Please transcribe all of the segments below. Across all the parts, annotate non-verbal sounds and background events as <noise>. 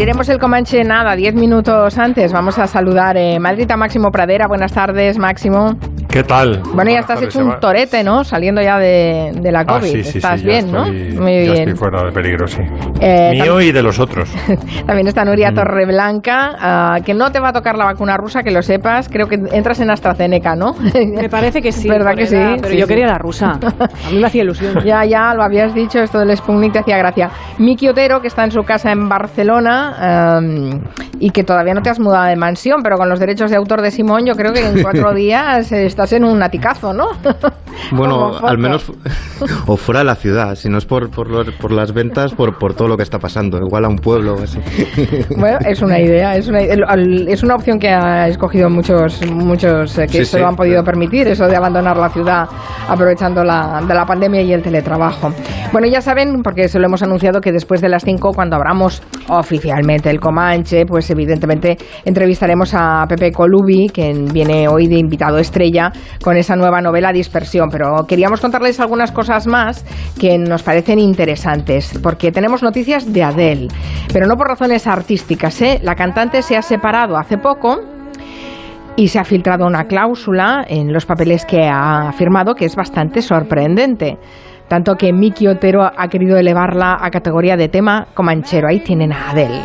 Abriremos el Comanche nada, diez minutos antes. Vamos a saludar eh, Máximo Pradera. Buenas tardes, Máximo. ¿Qué tal? Bueno, ya estás hecho un torete, ¿no? Saliendo ya de, de la Ah, COVID. sí, sí, estás sí, bien, ya ¿no? estoy- Muy ya bien. estoy fuera de peligro, sí. Eh, Mío y de los otros. <laughs> También está Mm. Nuria Torreblanca, ah, que no te va a tocar la vacuna rusa, que lo sepas. Creo que entras en AstraZeneca, ¿no? <laughs> Me parece que sí. ¿Verdad que sí? Pero Sí, yo sí. quería la rusa. <laughs> A mí me hacía ilusión. Ya, ya, lo habías dicho, esto del Sputnik te hacía gracia. Miki Otero, que está en su casa en Barcelona am, y que todavía no te has mudado de mansión, pero con los derechos de autor de Simón, yo creo que en cuatro días eh, estás en un aticazo, ¿no? <laughs> Bueno, al menos <laughs> o fuera de la ciudad, si no es por, por, los- por las ventas, por, por todo lo que está pasando, igual a un pueblo o así. <laughs> Bueno, es una idea, es una, es una opción que ha escogido muchos, muchos eh, que Sí, se sí. lo han podido permitir, eso de abandonar la ciudad aprovechando la, de la pandemia y el teletrabajo. Bueno, ya saben, porque se lo hemos anunciado, que después de las 5, cuando abramos oficialmente el Comanche, pues evidentemente entrevistaremos a Pepe Colubi, que viene hoy de invitado estrella con esa nueva novela Dispersión. Pero queríamos contarles algunas cosas más que nos parecen interesantes, porque tenemos noticias de Adele, pero no por razones artísticas. ¿eh? La cantante se ha separado hace poco y se ha filtrado una cláusula en los papeles que ha firmado que es bastante sorprendente. Tanto que Miki Otero ha querido elevarla a categoría de tema comanchero. Ahí tienen a Adele.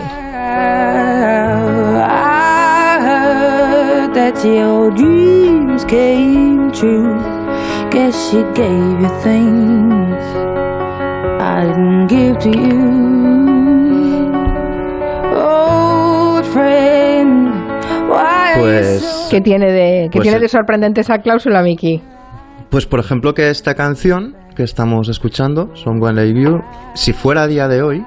Dreams came true. Guess she gave you things I didn't give to you. Old friend, why are you Pues, so ¿Qué tiene de, qué Pues tiene de sorprendente esa cláusula, Miki? pues por ejemplo que esta canción que estamos escuchando, Son One Like You, si fuera a día de hoy,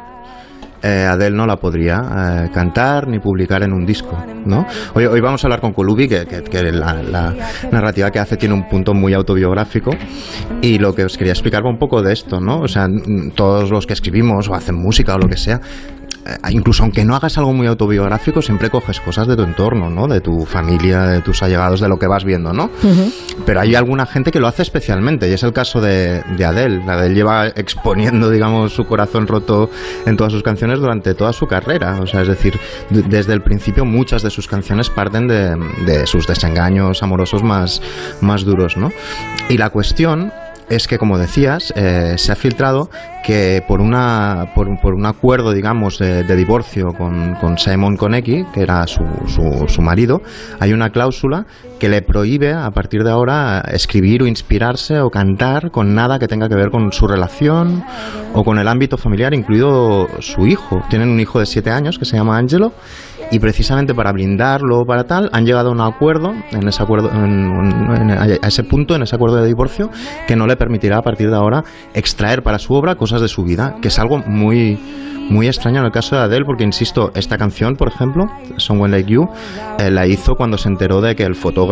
eh, Adele no la podría eh, cantar ni publicar en un disco, ¿no? Hoy, vamos a hablar con Colubi, que, que- la, narrativa que hace tiene un punto muy autobiográfico, y lo que os quería explicar un poco de esto, ¿no? O sea, todos los que escribimos o hacen música o lo que sea, incluso aunque no hagas algo muy autobiográfico, siempre coges cosas de tu entorno, ¿no? De tu familia, de tus allegados, de lo que vas viendo, ¿no? Pero hay alguna gente que lo hace especialmente, y es el caso de, de Adele. Adele lleva exponiendo, digamos, su corazón roto en todas sus canciones durante toda su carrera. O sea, es decir, desde el principio muchas de sus canciones parten de, de sus desengaños amorosos más, más duros, ¿no? Y la cuestión es que, como decías, eh, se ha filtrado que por, una, por, por un acuerdo, digamos, de, de divorcio con, con Simon Konecki, que era su, su, su marido, hay una cláusula que le prohíbe a partir de ahora escribir o inspirarse o cantar con nada que tenga que ver con su relación o con el ámbito familiar, incluido su hijo. Tienen un hijo de siete años que se llama Angelo y precisamente para blindarlo para tal han llegado a un acuerdo en ese acuerdo en- en- a ese punto en ese acuerdo de divorcio que no le permitirá a partir de ahora extraer para su obra cosas de su vida que es algo muy muy extraño en el caso de Adele porque insisto esta canción por ejemplo Someone Like You eh, la hizo cuando se enteró de que el fotógrafo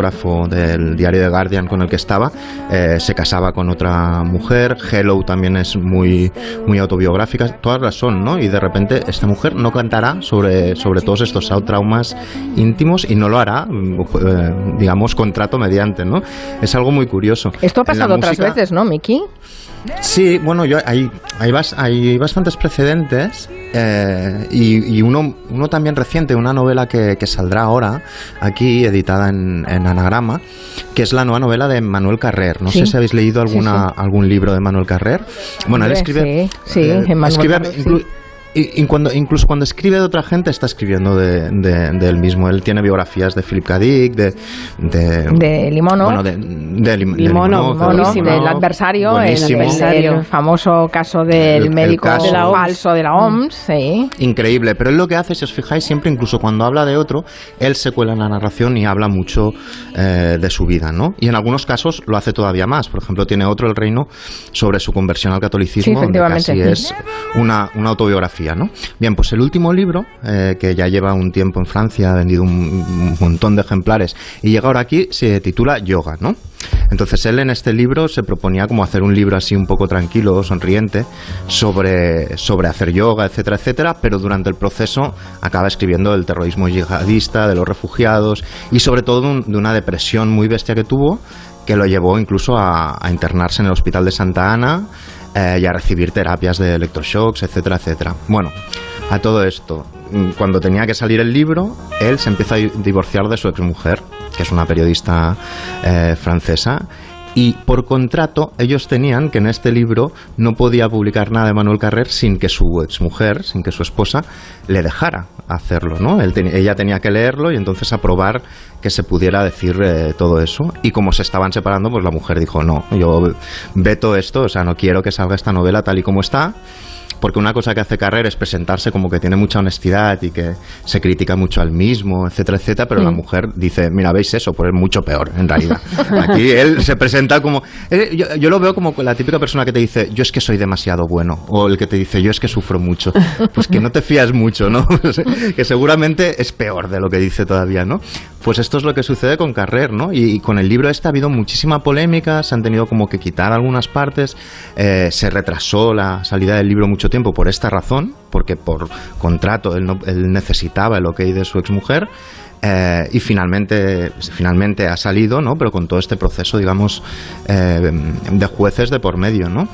del diario The Guardian con el que estaba eh, se casaba con otra mujer. Hello también es muy muy autobiográfica. Todas las son no y de repente esta mujer no cantará sobre sobre todos estos traumas íntimos y no lo hará eh, digamos contrato mediante no es algo muy curioso. Esto ha pasado otras veces, ¿no, Miki? Sí, bueno, yo hay, hay, bas- hay bastantes precedentes eh, y, y uno, uno también reciente, una novela que, que saldrá ahora aquí, editada en, en Anagrama, que es la nueva novela de Manuel Carrer. No Sí. sé si habéis leído alguna, Sí, algún libro de Manuel Carrer. Bueno, él escribe... eh, sí, sí, Emmanuel escribe y, y cuando, incluso cuando escribe de otra gente está escribiendo de, de- de él mismo. Él tiene biografías de Philip K. Dick, de... De, De Limono. Bueno, de, de Lim- de Limono, Limono, Mono, buenísimo. del adversario, el, Buenísimo. el- el famoso caso del El- el médico caso. De la OMS. falso de la OMS, sí. Increíble, pero él lo que hace, si os fijáis, siempre incluso cuando habla de otro, él se cuela en la narración y habla mucho eh, de su vida, ¿no? Y en algunos casos lo hace todavía más. Por ejemplo, tiene otro, El Reino, sobre su conversión al catolicismo, Sí, donde casi efectivamente. es una, una autobiografía, ¿no? Bien, pues el último libro, eh, que ya lleva un tiempo en Francia, ha vendido un, montón de ejemplares, y llega ahora aquí, se titula Yoga, ¿no? Entonces él en este libro se proponía como hacer un libro así un poco tranquilo, sonriente, sobre, sobre hacer yoga, etcétera, etcétera, pero durante el proceso acaba escribiendo del terrorismo yihadista, de los refugiados y sobre todo de, un- de una depresión muy bestia que tuvo que lo llevó incluso a internarse en el hospital de Santa Ana eh, y a recibir terapias de electroshocks, etcétera, etcétera. Bueno, a todo esto, mm, cuando tenía que salir el libro, él se empieza a di- divorciar de su exmujer, que es una periodista eh, francesa, y por contrato ellos tenían que en este libro no podía publicar nada de Manuel Carrer sin que su exmujer, sin que su esposa le dejara hacerlo, ¿no? Él ella tenía que leerlo y entonces aprobar que se pudiera decir eh, todo eso. Y como se estaban separando, pues la mujer dijo, no, yo veto esto, o sea, no quiero que salga esta novela tal y como está. Porque una cosa que hace Carrer es presentarse como que tiene mucha honestidad y que se critica mucho al mismo, etcétera, etcétera, pero la mujer dice, mira, veis eso, pues es mucho peor, en realidad. <laughs> Aquí él se presenta como... eh, yo, yo lo veo como la típica persona que te dice, yo es que soy demasiado bueno, o el que te dice, yo es que sufro mucho. Pues que no te fías mucho, ¿no? <laughs> que seguramente es peor de lo que dice todavía, ¿no? Pues esto es lo que sucede con Carrer, ¿no? Y, con el libro este ha habido muchísima polémica, se han tenido como que quitar algunas partes, eh, se retrasó la salida del libro mucho tiempo por esta razón, porque por contrato él, no- él necesitaba el ok de su exmujer. Eh, y finalmente, finalmente ha salido, ¿no? Pero con todo este proceso, digamos, eh, de jueces de por medio, ¿no?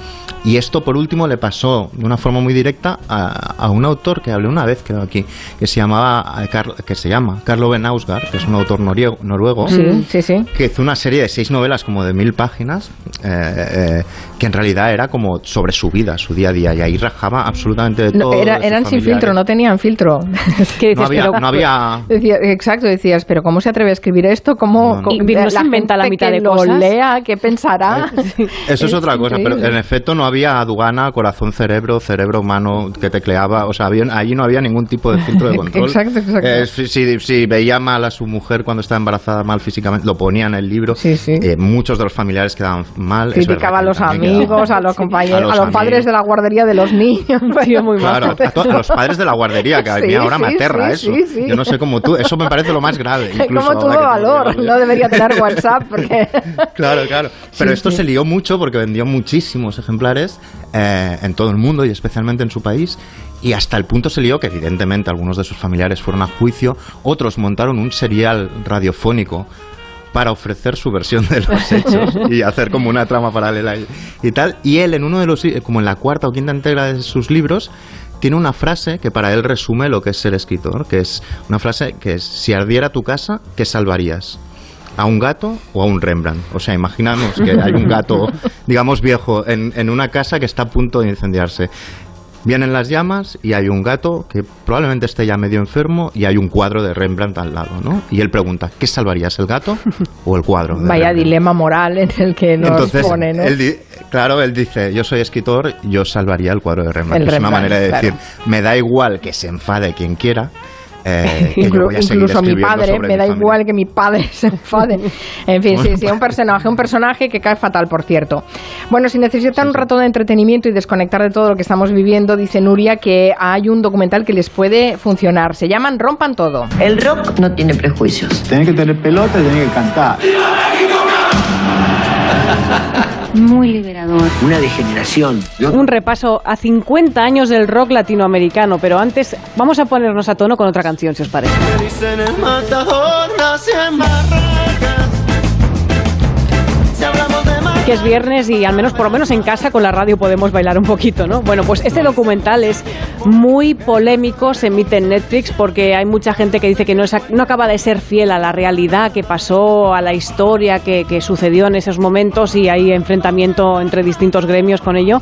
Y esto, por último, le pasó de una forma muy directa a, a un autor que hablé una vez, creo aquí, que se llamaba, eh, que se llama Carlo Ben Ausgar, que es un autor noriego- noruego, Sí, sí, sí. que hizo una serie de seis novelas como de mil páginas, eh, que en realidad era como sobre su vida, su día a día, y ahí rajaba absolutamente de No, todo. era- de sus eran sin filtro, no tenían filtro. <laughs> Es que No dices, había, pero- no había <laughs> Decía- exacto, decías, pero ¿cómo se atreve a escribir esto? ¿Cómo, No, no. no se inventa la mitad que de lo cosas. lea, ¿qué pensará? <laughs> Eso es, otra cosa, pero en efecto no había aduana, corazón, cerebro, cerebro humano que tecleaba, o sea, había, allí no había ningún tipo de filtro de <laughs> control. Exacto, exacto. Eh, si, veía mal a su mujer cuando estaba embarazada, mal físicamente, lo ponía en el libro. Sí, sí. Eh, muchos de los familiares quedaban mal. Criticaba a los amigos, a los compañeros, A a los padres de la guardería de los <laughs> niños. Muy mal. Claro, a, los padres de la guardería, que a mí Sí, ahora me sí, aterra sí, eso. Yo no sé cómo tú, eso me parece lo más grave. <laughs> incluso ¿Cómo tuvo valor? No debería tener WhatsApp porque... <laughs> <laughs> Claro, claro. Pero Sí, esto sí. se lió mucho porque vendió muchísimos ejemplares eh, en todo el mundo y especialmente en su país. Y hasta el punto se lió que evidentemente algunos de sus familiares fueron a juicio, otros montaron un serial radiofónico para ofrecer su versión de los hechos y hacer como una trama paralela y, y tal. Y él en uno de los, como en la cuarta o quinta entrega de sus libros, tiene una frase que para él resume lo que es ser escritor, que es una frase que es, si ardiera tu casa, ¿qué salvarías? ¿A un gato o a un Rembrandt? O sea, imaginamos que hay un gato, <laughs> digamos, viejo en, en una casa que está a punto de incendiarse. Vienen las llamas y hay un gato que probablemente esté ya medio enfermo y hay un cuadro de Rembrandt al lado, ¿no? Y él pregunta, ¿qué salvarías, el gato o el cuadro? Vaya Rembrandt? dilema moral en el que nos Entonces, pone, ¿no? él di- claro, él dice, yo soy escritor, yo salvaría el cuadro de Rembrandt. El es una manera de claro. decir, me da igual que se enfade quien quiera, eh, que yo Inclu- voy a seguir incluso mi padre, me mi da familia". igual que mi padre <laughs> se enfade. En fin, sí, sí, un personaje, un personaje que cae fatal, por cierto. Bueno, si necesitan un rato de entretenimiento y desconectar de todo lo que estamos viviendo, dice Nuria que hay un documental que les puede funcionar. Se llaman Rompan Todo. El rock no tiene prejuicios. Tenés que tener pelota y tenés que cantar. Muy liberador. Una degeneración. Un repaso a 50 años del rock latinoamericano, pero antes vamos a ponernos a tono con otra canción, si os parece. Que es viernes y al menos por lo menos en casa con la radio podemos bailar un poquito, ¿no? Bueno, pues este documental es muy polémico, se emite en Netflix porque hay mucha gente que dice que no, es, no acaba de ser fiel a la realidad que pasó, a la historia que, que sucedió en esos momentos y hay enfrentamiento entre distintos gremios con ello.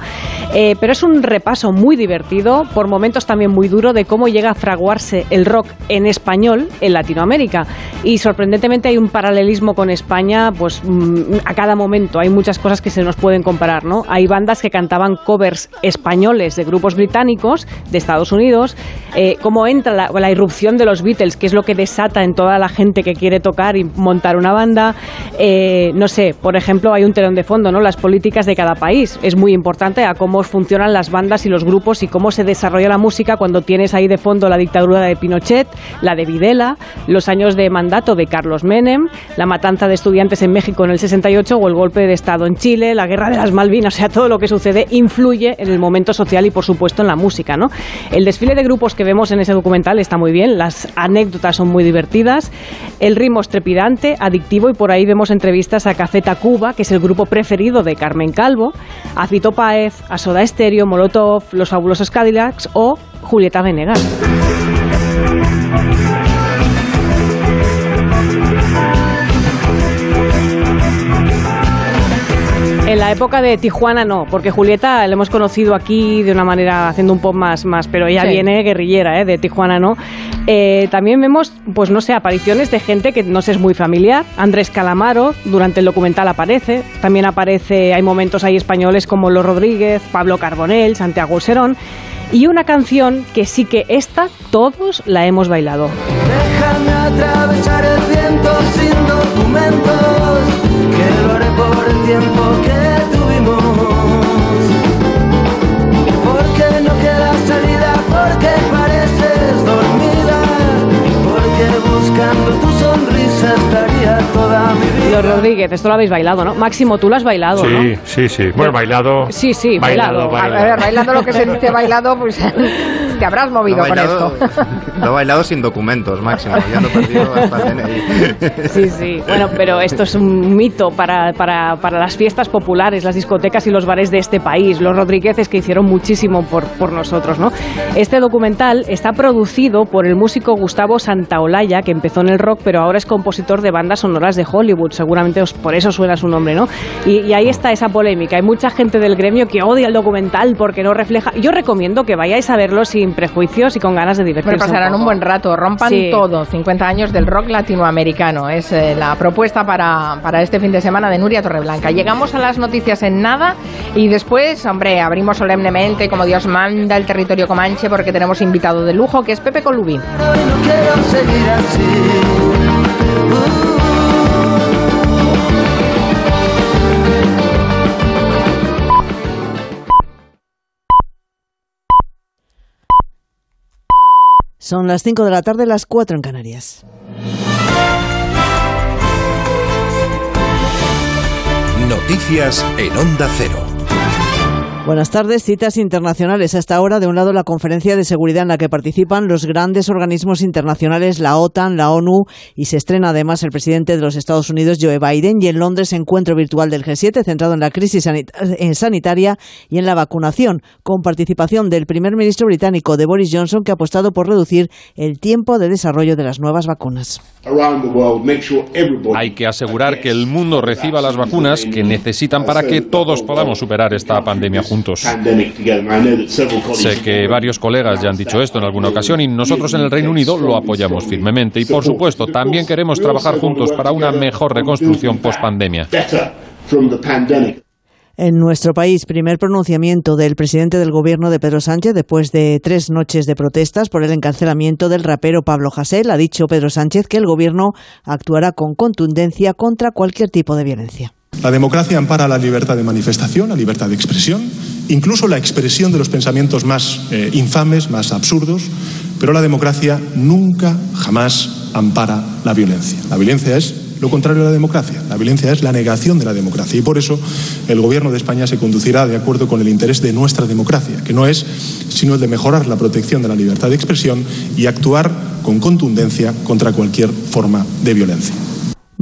Eh, pero es un repaso muy divertido, por momentos también muy duro, de cómo llega a fraguarse el rock en español en Latinoamérica. Y sorprendentemente hay un paralelismo con España, pues mm, a cada momento. Hay muchas cosas que se nos pueden comparar, ¿no? Hay bandas que cantaban covers españoles de grupos británicos de Estados Unidos, eh, cómo entra la, la irrupción de los Beatles, que es lo que desata en toda la gente que quiere tocar y montar una banda. Eh, no sé, por ejemplo, hay un telón de fondo, ¿no? Las políticas de cada país. Es muy importante a cómo funcionan las bandas y los grupos y cómo se desarrolla la música cuando tienes ahí de fondo la dictadura de Pinochet, la de Videla, los años de mandato de Carlos Menem, la matanza de estudiantes en México en el 68 o el golpe de Estado pasado en Chile, la guerra de las Malvinas, o sea, todo lo que sucede influye en el momento social y, por supuesto, en la música, ¿no? El desfile de grupos que vemos en ese documental está muy bien, las anécdotas son muy divertidas, el ritmo es trepidante, adictivo y por ahí vemos entrevistas a Café Tacuba, que es el grupo preferido de Carmen Calvo, a Fito Páez, a Soda Stereo, Molotov, Los Fabulosos Cadillacs o Julieta Venegas. En la época de Tijuana no, porque Julieta la hemos conocido aquí de una manera haciendo un pop más, más pero ella Sí. viene guerrillera, ¿eh? de Tijuana no. Eh, también vemos, pues no sé, apariciones de gente que no es muy familiar. Andrés Calamaro, durante el documental aparece. También aparece, hay momentos ahí españoles como Los Rodríguez, Pablo Carbonell, Santiago Serón. Y una canción que sí que esta todos la hemos bailado. Déjame atravesar el viento sin documentos, haré por el tiempo que tuvimos. Porque no queda salida, porque pareces dormida, porque buscando tu sonrisa estaría toda. Los Rodríguez, esto lo habéis bailado, ¿no? Máximo, tú lo has bailado, ¿no? Sí, sí, sí. Bueno, bailado. Sí, sí, bailado. A ver, bailando lo que se dice bailado, pues <laughs> te habrás movido con bailado- esto. <laughs> Lo he bailado sin documentos, máximo. Ya lo he perdido hasta el DNI. Sí, sí. Bueno, pero esto es un mito para, para, para las fiestas populares, las discotecas y los bares de este país. Los Rodríguezes que hicieron muchísimo por, por nosotros, ¿no? Este documental está producido por el músico Gustavo Santaolalla, que empezó en el rock, pero ahora es compositor de bandas sonoras de Hollywood. Seguramente os- por eso suena su nombre, ¿no? Y, y ahí está esa polémica. Hay mucha gente del gremio que odia el documental porque no refleja. Yo recomiendo que vayáis a verlo sin prejuicios y con ganas de divertirse. Bueno, pasarán un buen rato, rompan Sí. todo. 50 años del rock latinoamericano. Es eh, la propuesta para, para este fin de semana de Nuria Torreblanca. Llegamos a las noticias en nada y después, hombre, abrimos solemnemente, como Dios manda, el territorio comanche porque tenemos invitado de lujo que es Pepe Colubín. Son las 5 de la tarde, las 4 en Canarias. Noticias en Onda Cero. Buenas tardes. Citas internacionales. Hasta ahora, de un lado, la conferencia de seguridad en la que participan los grandes organismos internacionales, la OTAN, la ONU, y se estrena además el presidente de los Estados Unidos, Joe Biden, y en Londres, encuentro virtual del G7 centrado en la crisis sanit- sanitaria y en la vacunación, con participación del primer ministro británico de Boris Johnson, que ha apostado por reducir el tiempo de desarrollo de las nuevas vacunas. Hay que asegurar que el mundo reciba las vacunas que necesitan para que todos podamos superar esta pandemia juntos. Sé que varios colegas ya han dicho esto en alguna ocasión y nosotros en el Reino Unido lo apoyamos firmemente y por supuesto también queremos trabajar juntos para una mejor reconstrucción post-pandemia. En nuestro país, primer pronunciamiento del presidente del gobierno de Pedro Sánchez después de tres noches de protestas por el encarcelamiento del rapero Pablo Hasél. Ha dicho Pedro Sánchez que el gobierno actuará con contundencia contra cualquier tipo de violencia. La democracia ampara la libertad de manifestación, la libertad de expresión, incluso la expresión de los pensamientos más eh, infames, más absurdos, pero la democracia nunca, jamás ampara la violencia. La violencia es lo contrario a la democracia. La violencia es la negación de la democracia y por eso el Gobierno de España se conducirá de acuerdo con el interés de nuestra democracia, que no es sino el de mejorar la protección de la libertad de expresión y actuar con contundencia contra cualquier forma de violencia.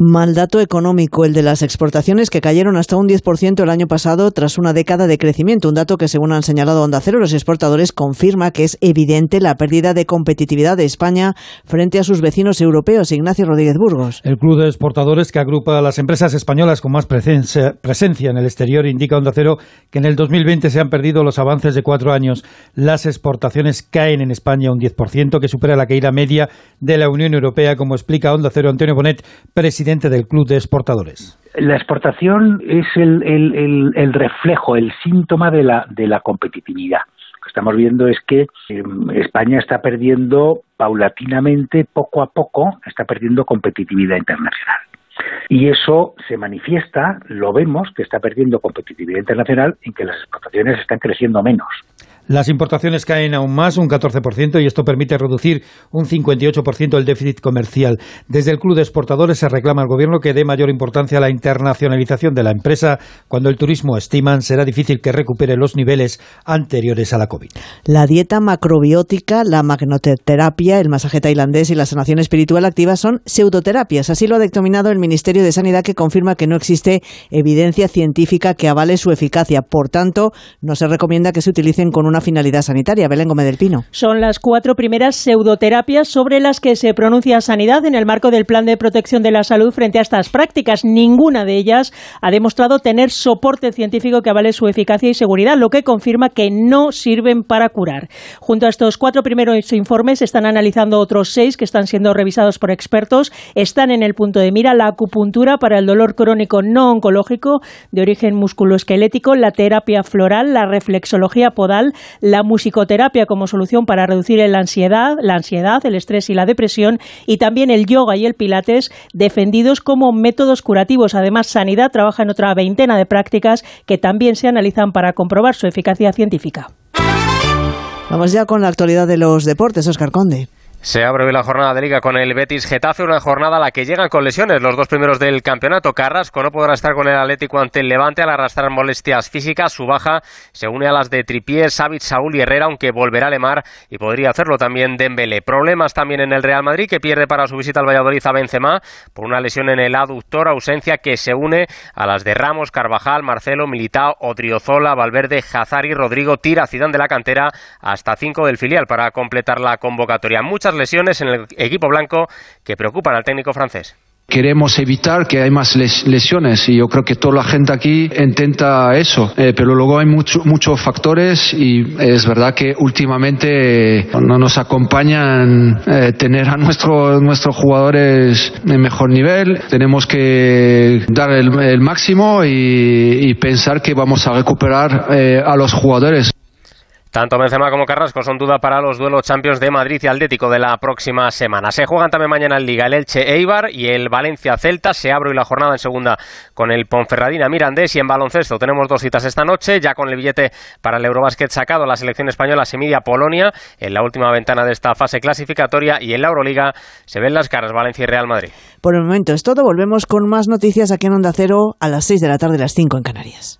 Mal dato económico, el de las exportaciones que cayeron hasta un 10% el año pasado tras una década de crecimiento. Un dato que, según han señalado Onda Cero, los exportadores confirma que es evidente la pérdida de competitividad de España frente a sus vecinos europeos. Ignacio Rodríguez Burgos. El Club de Exportadores, que agrupa a las empresas españolas con más presencia, en el exterior, indica Onda Cero que en el 2020 se han perdido los avances de cuatro años. Las exportaciones caen en España un 10%, que supera la caída media de la Unión Europea, como explica Onda Cero Antonio Bonet, presidente del Club de Exportadores. La exportación es el, el, el, reflejo, el síntoma de la, de la competitividad. Estamos viendo es que eh, España está perdiendo paulatinamente, poco a poco, está perdiendo competitividad internacional. Y eso se manifiesta, lo vemos, que está perdiendo competitividad internacional en que las exportaciones están creciendo menos. Las importaciones caen aún más, un 14%, y esto permite reducir un 58% el déficit comercial. Desde el Club de Exportadores se reclama al Gobierno que dé mayor importancia a la internacionalización de la empresa cuando el turismo, estiman, será difícil que recupere los niveles anteriores a la COVID. La dieta macrobiótica, la magnoterapia, el masaje tailandés y la sanación espiritual activa son pseudoterapias. Así lo ha dictaminado el Ministerio de Sanidad que confirma que no existe evidencia científica que avale su eficacia. Por tanto, no se recomienda que se utilicen con una finalidad sanitaria. Belén Gómez del Pino. Son las cuatro primeras pseudoterapias sobre las que se pronuncia Sanidad en el marco del Plan de Protección de la Salud frente a estas prácticas. Ninguna de ellas ha demostrado tener soporte científico que avale su eficacia y seguridad, lo que confirma que no sirven para curar. Junto a estos cuatro primeros informes están analizando otros seis que están siendo revisados por expertos. Están en el punto de mira la acupuntura para el dolor crónico no oncológico de origen musculoesquelético, la terapia floral, la reflexología podal, la musicoterapia como solución para reducir la ansiedad, la ansiedad, el estrés y la depresión, y también el yoga y el pilates defendidos como métodos curativos. Además, Sanidad trabaja en otra veintena de prácticas que también se analizan para comprobar su eficacia científica. Vamos ya con la actualidad de los deportes, Oscar Conde. Se abre hoy la jornada de liga con el Betis Getafe, una jornada a la que llegan con lesiones los dos primeros del campeonato. Carrasco no podrá estar con el Atlético ante el Levante al arrastrar molestias físicas. Su baja se une a las de Tripier, Savic, Saúl y Herrera, aunque volverá a Lemar y podría hacerlo también Dembélé. Problemas también en el Real Madrid, que pierde para su visita al Valladolid a Benzema por una lesión en el aductor, ausencia que se une a las de Ramos, Carvajal, Marcelo, Militao, Odriozola, Valverde, Hazari, Rodrigo, Tira, Zidane de la cantera, hasta cinco del filial para completar la convocatoria. Muchas lesiones en el equipo blanco que preocupan al técnico francés. Queremos evitar que hay más lesiones y yo creo que toda la gente aquí intenta eso, eh, pero luego hay muchos factores y es verdad que últimamente no nos acompañan eh, tener a nuestro, nuestros jugadores en mejor nivel. Tenemos que dar el, máximo y, pensar que vamos a recuperar eh, a los jugadores. Tanto Benzema como Carrasco son duda para los duelos Champions de Madrid y Atlético de la próxima semana. Se juegan también mañana en Liga el Elche Eibar y el Valencia Celta. Se abre hoy la jornada en segunda con el Ponferradina Mirandés y en baloncesto tenemos dos citas esta noche, ya con el billete para el Eurobasket sacado. La selección española se mide a Polonia en la última ventana de esta fase clasificatoria y en la Euroliga se ven las caras Valencia y Real Madrid. Por el momento es todo. Volvemos con más noticias aquí en Onda Cero a las 6 de la tarde, las 5 en Canarias.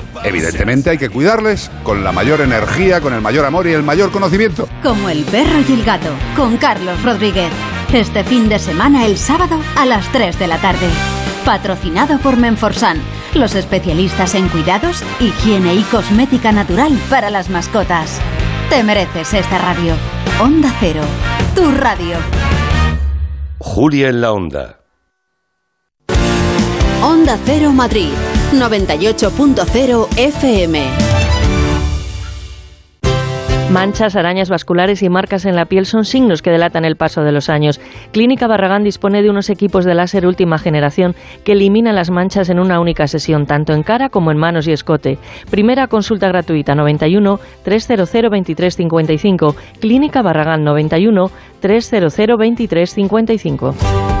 Evidentemente hay que cuidarles con la mayor energía, con el mayor amor y el mayor conocimiento. Como el perro y el gato, con Carlos Rodríguez. Este fin de semana, el sábado, a las 3 de la tarde. Patrocinado por Menforsan, los especialistas en cuidados, higiene y cosmética natural para las mascotas. Te mereces esta radio. Onda Cero, tu radio. Julia en la Onda. Onda Cero Madrid 98.0 FM. Manchas, arañas vasculares y marcas en la piel son signos que delatan el paso de los años. Clínica Barragán dispone de unos equipos de láser última generación que eliminan las manchas en una única sesión, tanto en cara como en manos y escote. Primera consulta gratuita 91 300 2355. Clínica Barragán 91 300 2355.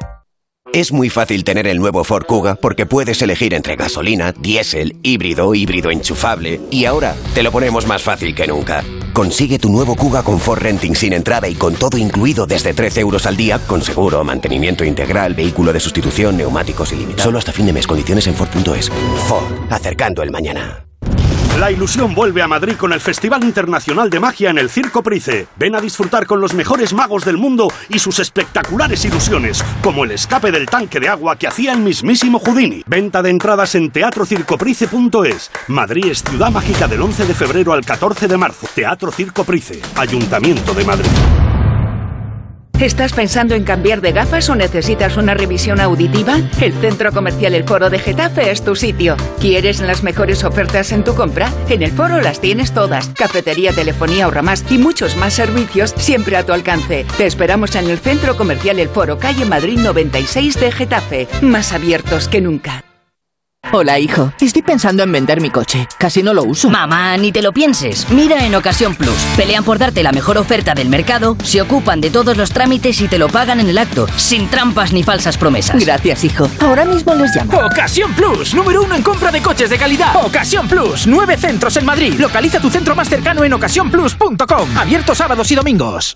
Es muy fácil tener el nuevo Ford Kuga porque puedes elegir entre gasolina, diésel, híbrido, híbrido enchufable y ahora te lo ponemos más fácil que nunca. Consigue tu nuevo Kuga con Ford Renting sin entrada y con todo incluido desde 13 euros al día, con seguro, mantenimiento integral, vehículo de sustitución, neumáticos ilimitados. Solo hasta fin de mes. Condiciones en Ford.es. Ford, acercando el mañana. La ilusión vuelve a Madrid con el Festival Internacional de Magia en el Circo Price. Ven a disfrutar con los mejores magos del mundo y sus espectaculares ilusiones, como el escape del tanque de agua que hacía el mismísimo Houdini. Venta de entradas en teatrocircoprice.es. Madrid es ciudad mágica del 11 de febrero al 14 de marzo. Teatro Circo Price, Ayuntamiento de Madrid. ¿Estás pensando en cambiar de gafas o necesitas una revisión auditiva? El Centro Comercial El Foro de Getafe es tu sitio. ¿Quieres las mejores ofertas en tu compra? En el foro las tienes todas. Cafetería, telefonía, ahorra más y muchos más servicios siempre a tu alcance. Te esperamos en el Centro Comercial El Foro, calle Madrid 96 de Getafe. Más abiertos que nunca. Hola, hijo. Estoy pensando en vender mi coche. Casi no lo uso. Mamá, ni te lo pienses. Mira en Ocasión Plus. Pelean por darte la mejor oferta del mercado, se ocupan de todos los trámites y te lo pagan en el acto, sin trampas ni falsas promesas. Gracias, hijo. Ahora mismo les llamo. Ocasión Plus, número uno en compra de coches de calidad. Ocasión Plus, nueve centros en Madrid. Localiza tu centro más cercano en ocasiónplus.com. Abierto sábados y domingos.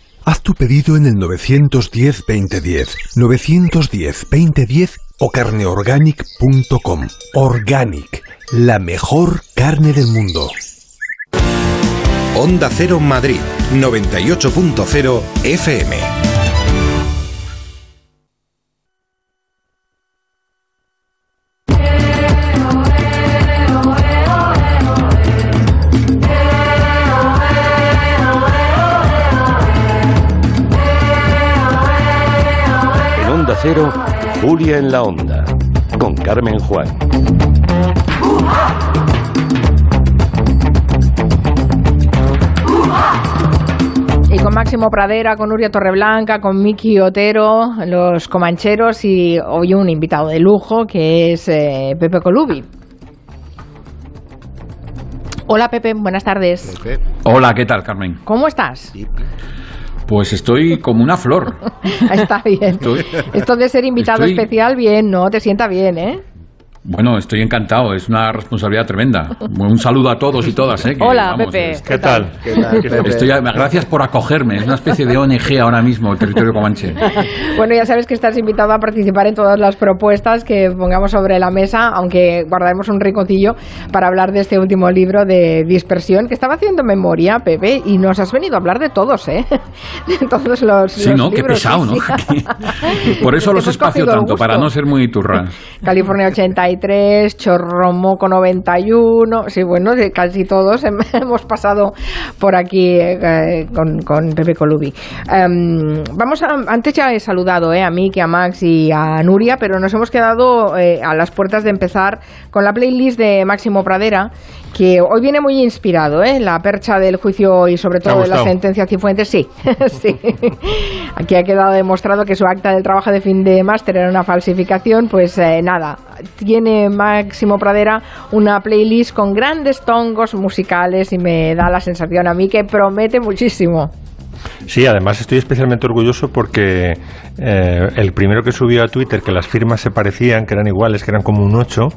Haz tu pedido en el 910-2010, 910-2010 o carneorganic.com. Organic, la mejor carne del mundo. Onda Cero Madrid, 98.0 FM. Cero, Julia en la Onda, con Carmen Juan. Y con Máximo Pradera, con Nuria Torreblanca, con Miki Otero, los Comancheros y hoy un invitado de lujo que es eh, Pepe Colubi. Hola Pepe, buenas tardes. Hola, ¿qué tal, Carmen? ¿Cómo estás? Pues estoy como una flor. <laughs> Está bien. Estoy- Esto de ser invitado Estoy- especial, bien, ¿no? Te sienta bien, ¿eh? Bueno, estoy encantado, es una responsabilidad tremenda. Un saludo a todos y todas. ¿eh? que, Hola, Pepe. es- ¿Qué tal? ¿Qué tal, Pepe? Estoy, gracias por acogerme, es una especie de ONG ahora mismo, el territorio comanche. <laughs> Bueno, ya sabes que estás invitado a participar en todas las propuestas que pongamos sobre la mesa, aunque guardaremos un ricocillo para hablar de este último libro de dispersión que estaba haciendo memoria, Pepe, y nos has venido a hablar de todos, ¿é? <laughs> De todos los, Sí, los ¿no? Qué pesado, sí, ¿no? sí. <laughs> Por eso los espacio tanto, para no ser muy turras. California 83, Chorromoco 91, sí, bueno, casi todos hem- <laughs> hemos pasado por aquí eh, con, con Pepe Colubi. Em, vamos a, antes ya he saludado eh, a Miki, a Max y a Nuria, pero nos hemos quedado eh, a las puertas de empezar con la playlist de Máximo Pradera, que hoy viene muy inspirado, ¿eh? la percha del juicio y sobre ¿Te ha todo de la sentencia Cifuentes, sí, <laughs> sí. Aquí ha quedado demostrado que su acta del trabajo de fin de máster era una falsificación, pues eh, nada, tiene Máximo Pradera una playlist con grandes tongos musicales y me da la sensación a mí que promete muchísimo. Sí, además estoy especialmente orgulloso porque eh, el primero que subió a Twitter que las firmas se parecían, que eran iguales, que eran como un 8,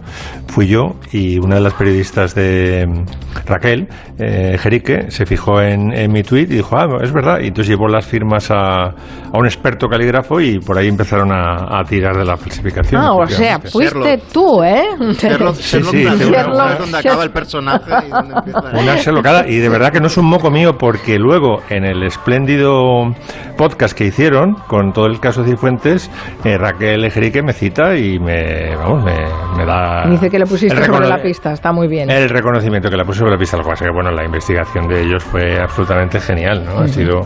fui yo y una de las periodistas de mm, Raquel, eh, Jerique, se fijó en, en mi tweet y dijo, ah, es verdad, y entonces llevó las firmas a, a un experto calígrafo y por ahí empezaron a, a tirar de la falsificación. Ah, o sea, fuiste tú, ¿eh? Sherlock, Sherlock sí, sí, una- Es donde acaba el personaje y donde empieza. Una Sherlockada, y de verdad que no es un moco mío porque luego en el espléndido podcast que hicieron con todo el caso Cifuentes, eh, Raquel Ejerique me cita y me, vamos, me, me da Dice que le pusiste sobre la pista, está muy bien. el reconocimiento que le puse sobre la pista, lo que pasa que bueno, la investigación de ellos fue absolutamente genial, ¿no? Ha sido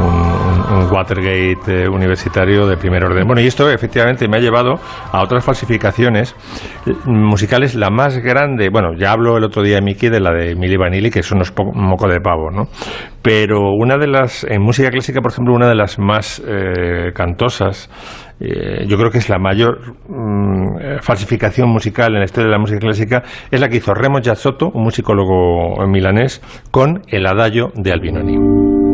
un, un- un Watergate eh, universitario de primer orden. Bueno, y esto efectivamente me ha llevado a otras falsificaciones eh, musicales. La más grande, bueno, ya hablo el otro día de Miki de la de Milli Vanilli, que son unos po- moco de pavo, ¿no? Pero una de las, en música clásica, por ejemplo, una de las más eh, cantosas, eh, yo creo que es la mayor mm, falsificación musical en la historia de la música clásica, es la que hizo Remo Giazzotto, un musicólogo milanés, con el adagio de Albinoni.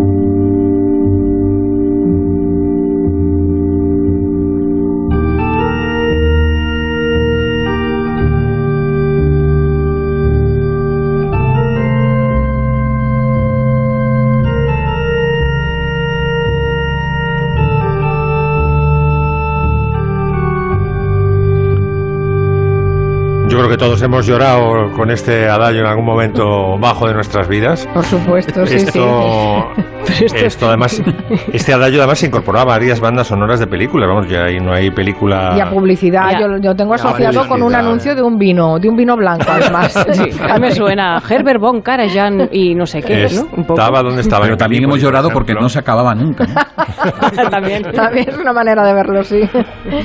Todos hemos llorado con este adagio en algún momento bajo de nuestras vidas. Por supuesto, sí, esto, <laughs> sí. Esto... esto... además, <laughs> este adagio además se incorporó a varias bandas sonoras de películas. Vamos, ya ahí no hay película. Y a publicidad. Ya. Yo, yo tengo asociado con un anuncio de un vino, de un vino blanco, además. <laughs> Sí, a mí me suena Herbert von Karajan y no sé qué, ¿no? Un poco. Estaba donde estaba. Pero también hemos llorado porque no se acababa nunca. ¿no? También. También es una manera de verlo, sí.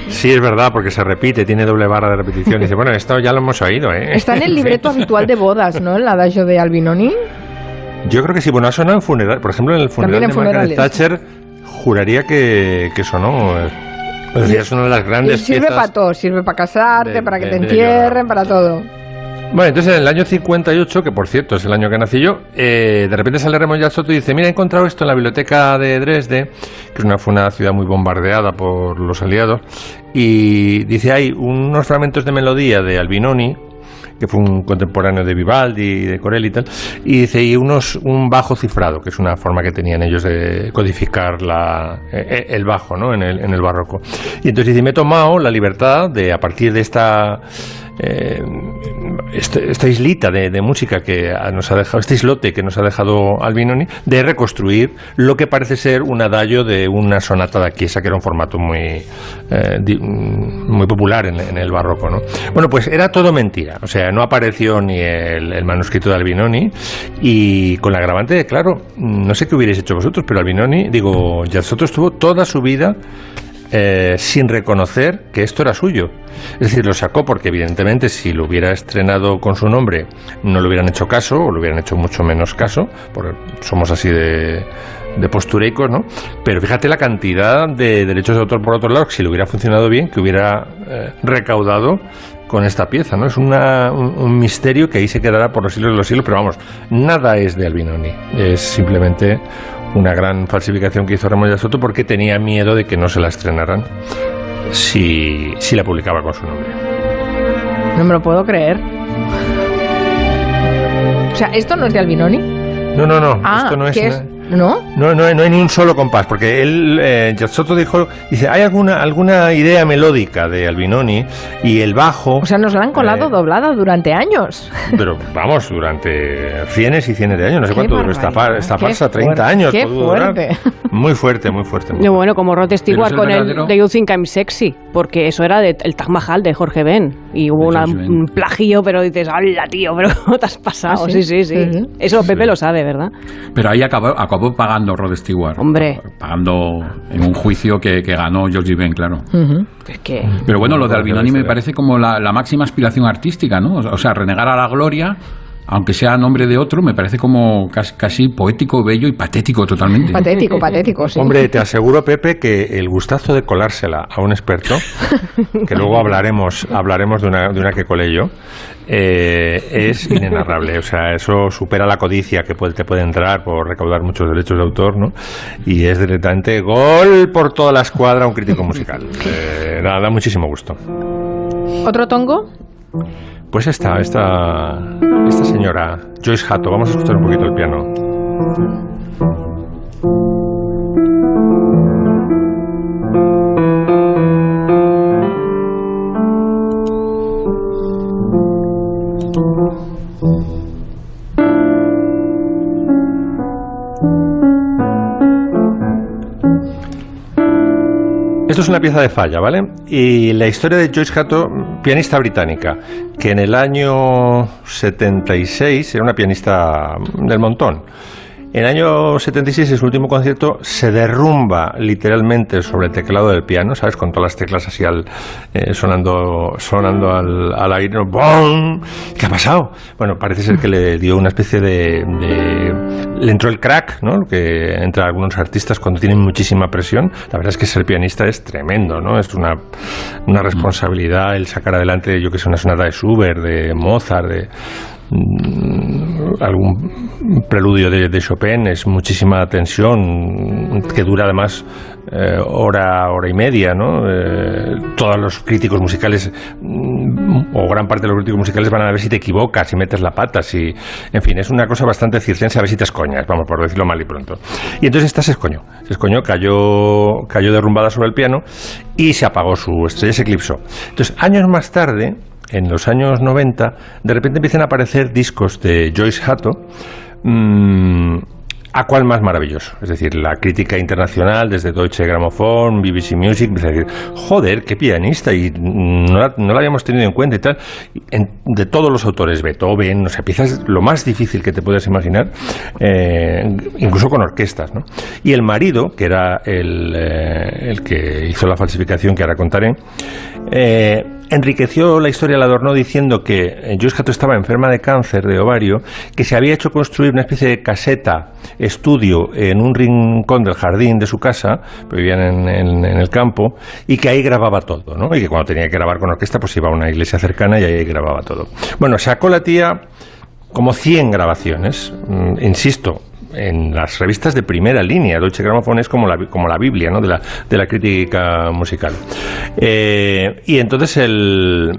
Sí, es verdad, porque se repite, tiene doble barra de repetición. Y dice, bueno, esto ya lo hemos oído, ¿eh? Está en el <laughs> libreto habitual de bodas, ¿no? El adagio de Albinoni. Yo creo que sí, bueno, ha sonado en funeral. Por ejemplo, en el funeral en de Margaret. Thatcher, juraría que, que sonó. eh. Es una de las Y grandes sirve para todo, sirve para casarte, de- para que de- te entierren, para todo. Bueno, entonces en el año 58, que por cierto es el año que nací yo, eh, de repente sale Raymond Jack y dice, mira, he encontrado esto en la biblioteca de Dresde, que es una, fue una ciudad muy bombardeada por los aliados, y dice, hay unos fragmentos de melodía de Albinoni, que fue un contemporáneo de Vivaldi y de Corelli y tal, y dice, y unos, un bajo cifrado, que es una forma que tenían ellos de codificar la, eh, el bajo ¿no? en, el, en el barroco. Y entonces dice, me he tomado la libertad de, a partir de esta eh, este- esta islita de, de música que nos ha dejado, este islote que nos ha dejado Albinoni, de reconstruir lo que parece ser un adagio de una sonata da chiesa, que era un formato muy, eh, muy popular en, el barroco. ¿no? Bueno, pues era todo mentira, o sea, no apareció ni el, manuscrito de Albinoni y con la agravante de, claro, no sé qué hubierais hecho vosotros, pero Albinoni, digo, Yazzotto estuvo toda su vida eh, sin reconocer que esto era suyo. Es decir, lo sacó porque evidentemente si lo hubiera estrenado con su nombre no le hubieran hecho caso o le hubieran hecho mucho menos caso, porque somos así de, de postureicos, ¿no? Pero fíjate la cantidad de derechos de autor por otro lado, que si le hubiera funcionado bien, que hubiera eh, recaudado con esta pieza, ¿no? Es una- un, un misterio que ahí se quedará por los siglos de los siglos, pero vamos, nada es de Albinoni, es simplemente una gran falsificación que hizo Ramón Soto porque tenía miedo de que no se la estrenaran si, si la publicaba con su nombre. No me lo puedo creer. O sea, ¿esto no es de Albinoni? No, no, no, Ah, esto no es... ¿qué es? ¿No? No, no, no hay ni un solo compás, porque él, eh, Giazzotto dijo, dice, hay alguna, alguna idea melódica de Albinoni y el bajo, O sea, nos la han colado Eh. doblada durante años. pero vamos, durante cienes y cienes de años, no sé Qué cuánto duró esta, esta qué farsa, 30 fuerte, años. qué fuerte. Muy fuerte, muy fuerte. muy No, bueno, como Rod Stewart con el de You Think I'm Sexy, porque eso era de, el Taj Mahal de Jorge Ben. Y hubo una- un plagio, pero dices, ¡hala, tío! ¿Pero cómo <laughs> te has pasado? ¿Ah, sí, sí? sí. Eso Pepe lo sabe, ¿verdad? Pero ahí acabó, acabó pagando Rod Stewart. Hombre. Pagando en un juicio que, que ganó Georgie Ben, claro. Es que... Pero bueno, lo de Albinoni me parece como la, la máxima aspiración artística, ¿no? O sea, renegar a la gloria, aunque sea a nombre de otro, me parece como casi, casi poético, bello y patético totalmente. Patético, <laughs> patético, sí. Hombre, te aseguro, Pepe, que el gustazo de colársela a un experto, <laughs> que luego hablaremos, hablaremos de una, de una que colé yo, eh, es inenarrable. O sea, eso supera la codicia que puede- te puede entrar por recaudar muchos derechos de autor, ¿no? Y es directamente gol por toda la escuadra a un crítico musical. Eh, da, da muchísimo gusto. ¿Otro tongo? Pues esta, esta, esta señora, Joyce Hatto, vamos a escuchar un poquito el piano. Esto es una pieza de falla, ¿vale? Y la historia de Joyce Hatto, pianista británica, que en el año 76 era una pianista del montón. En el año 76, en su último concierto, se derrumba literalmente sobre el teclado del piano, ¿sabes? Con todas las teclas así al, eh, sonando, sonando al, al aire. ¡Bum! ¿Qué ha pasado? Bueno, parece ser que le dio una especie de, de- Le entró el crack, ¿no? Que entra a algunos artistas cuando tienen muchísima presión. La verdad es que ser pianista es tremendo, ¿no? Es una, una responsabilidad el sacar adelante, yo que sé, una sonata de Schubert, de Mozart, de algún preludio de, de Chopin es muchísima tensión que dura además eh, hora hora y media no Eh, todos los críticos musicales mm, o gran parte de los críticos musicales van a ver si te equivocas si metes la pata si en fin es una cosa bastante circense a ver si te escoñas vamos por decirlo mal y pronto. Y entonces esta se escoñó se escoñó cayó cayó derrumbada sobre el piano y se apagó su estrella se eclipsó. Entonces años más tarde en los años 90, de repente empiezan a aparecer discos de Joyce Hatto. mm, ¿A cuál más maravilloso? Es decir, la crítica internacional, desde Deutsche Grammophon, BBC Music, a decir, joder, qué pianista, y no la, no la habíamos tenido en cuenta y tal. De todos los autores, Beethoven, o sea, piezas lo más difícil que te puedas imaginar, eh, incluso con orquestas, ¿no? Y el marido, que era el, eh, el que hizo la falsificación que ahora contaré, eh, enriqueció la historia, la adornó diciendo que eh, Joyce Hatto estaba enferma de cáncer de ovario, que se había hecho construir una especie de caseta, estudio, en un rincón del jardín de su casa, vivían en, en- en el campo, y que ahí grababa todo, ¿no? Y que cuando tenía que grabar con orquesta, pues iba a una iglesia cercana y ahí grababa todo. Bueno, sacó la tía como 100 grabaciones, mm, insisto, en las revistas de primera línea. Deutsche Grammophon es como la, como la Biblia ¿no? de, la, de la crítica musical. Eh, y entonces el...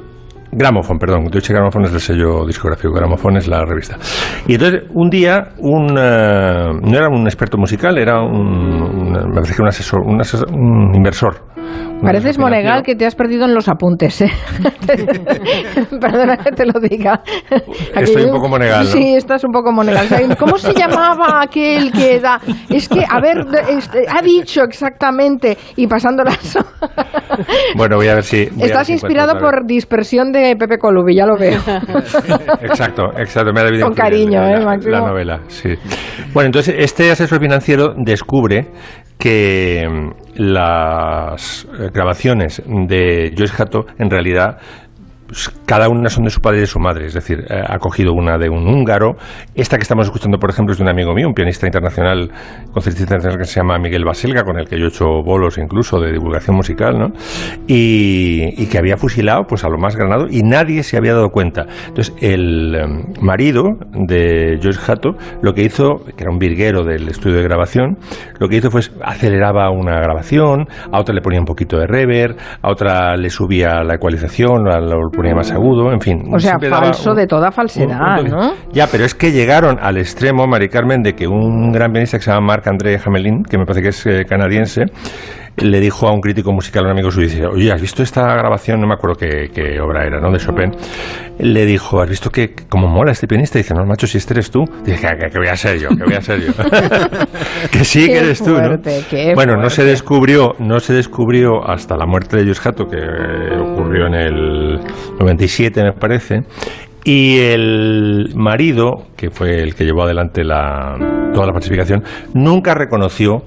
Gramophon, perdón, Deutsche Grammophon es el sello discográfico, Gramophon es la revista. Y entonces un día un eh, no era un experto musical, era un, un- me parece que un asesor, un, asesor- un inversor. Pareces Monegal que te has perdido en los apuntes, ¿eh? <laughs> Perdona que te lo diga. Estoy un poco Monegal, ¿no? Sí, estás un poco Monegal. ¿Cómo se llamaba aquel que da? Es que, a ver, este, ha dicho exactamente y pasando las... <laughs> Bueno, voy a ver si... ver Estás si inspirado por dispersión de Pepe Colubi, ya lo veo. <laughs> Exacto, exacto. Me ha debido Con cariño, la, ¿eh, la- la novela, sí. Bueno, entonces este asesor financiero descubre que mm, las eh, grabaciones de Joyce Hatto en realidad pues, cada una son de su padre y de su madre, es decir, eh, ha cogido una de un húngaro. Esta que estamos escuchando, por ejemplo, es de un amigo mío, un pianista internacional, concertista internacional que se llama Miguel Baselga, con el que yo he hecho bolos incluso de divulgación musical, ¿no? Y, que había fusilado pues a lo más granado y nadie se había dado cuenta. Entonces, el em, marido de Joyce Hatto lo que hizo, que era un virguero del estudio de grabación, lo que hizo fue aceleraba una grabación, a otra le ponía un poquito de reverb, a otra le subía la ecualización, la- lo ponía más agudo, en fin. O sea, falso un- de toda un- falsedad, un toque. ¿no? Ya, pero es que llegaron al extremo, Mari Carmen, de que un gran pianista que se llama Marc-André Hamelin, que me parece que es eh, canadiense, le dijo a un crítico musical, un amigo suyo, dice, oye, ¿has visto esta grabación? No me acuerdo qué, qué obra era, ¿no? De Chopin. Le dijo, ¿has visto que cómo mola este pianista? dice, no, macho, si este eres tú. Dice, que, que- voy a ser yo, que voy a ser yo. <laughs> <laughs> que sí, Qué que eres tú, ¿no? fuerte, Bueno, no se fuerte. descubrió, no se descubrió hasta la muerte de Joyce Hatto, que eh, ocurrió en el 97, me parece. Y el marido, que fue el que llevó adelante la, toda la falsificación, nunca reconoció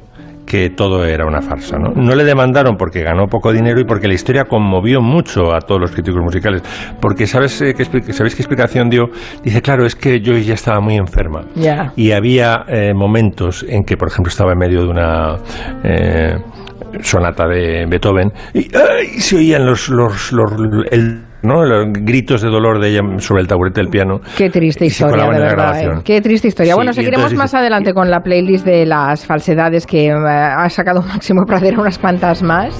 que todo era una farsa. ¿no? no le demandaron porque ganó poco dinero y porque la historia conmovió mucho a todos los críticos musicales. Porque ¿sabes, eh, qué, ¿sabéis qué explicación dio? Dice, claro, es que Joyce ya estaba muy enferma. Ya. Y había eh, momentos en que, por ejemplo, estaba en medio de una eh, sonata de Beethoven y ¡ay! se oían los, los, los- el- ¿no? los gritos de dolor de ella sobre el taburete del piano. Qué triste historia, de verdad. ¿eh? Qué triste historia. Sí, bueno, seguiremos entonces más adelante con la playlist de las falsedades que eh, ha sacado <laughs> Máximo Pradera unas cuantas más.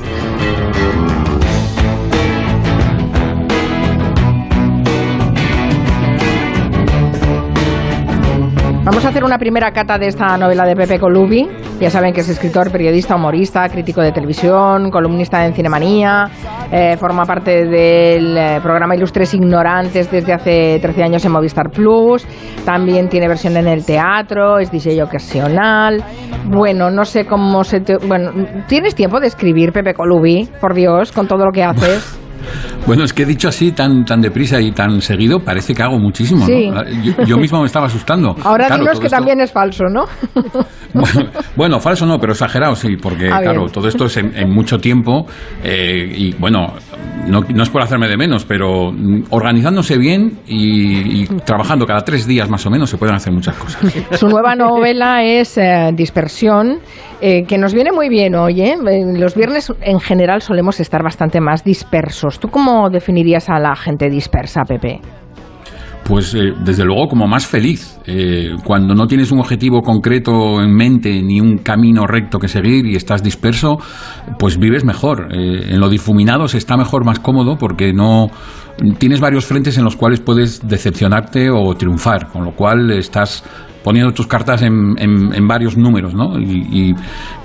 Vamos a hacer una primera cata de esta novela de Pepe Colubi. Ya saben que es escritor, periodista, humorista, crítico de televisión, columnista en Cinemanía, eh, forma parte del eh, programa Ilustres Ignorantes desde hace 13 años en Movistar Plus, también tiene versión en el teatro, es DJ ocasional. Bueno, no sé cómo se te... Bueno, ¿tienes tiempo de escribir, Pepe Colubi? Por Dios, con todo lo que haces. <laughs> Bueno, es que dicho así tan, tan deprisa y tan seguido, parece que hago muchísimo, Sí. ¿no? Yo, yo mismo me estaba asustando. Ahora Claro, dinos que esto- también es falso, ¿no? <laughs> Bueno, bueno, falso no, pero exagerado sí, porque Ah, claro, todo esto es en, en mucho tiempo eh, y bueno, no, no es por hacerme de menos, pero mm, organizándose bien y, trabajando cada tres días más o menos se pueden hacer muchas cosas. <laughs> Su nueva novela es eh, Dispersión, eh, que nos viene muy bien hoy. ¿eh? Eh, Los viernes en general solemos estar bastante más dispersos. ¿Tú cómo definirías a la gente dispersa, Pepe? Pues eh, desde luego como más feliz. Eh, cuando no tienes un objetivo concreto en mente ni un camino recto que seguir y estás disperso, pues vives mejor. Eh, en lo difuminado se está mejor, más cómodo porque no tienes varios frentes en los cuales puedes decepcionarte o triunfar, con lo cual estás poniendo tus cartas en, en- en varios números, ¿no? Y, y-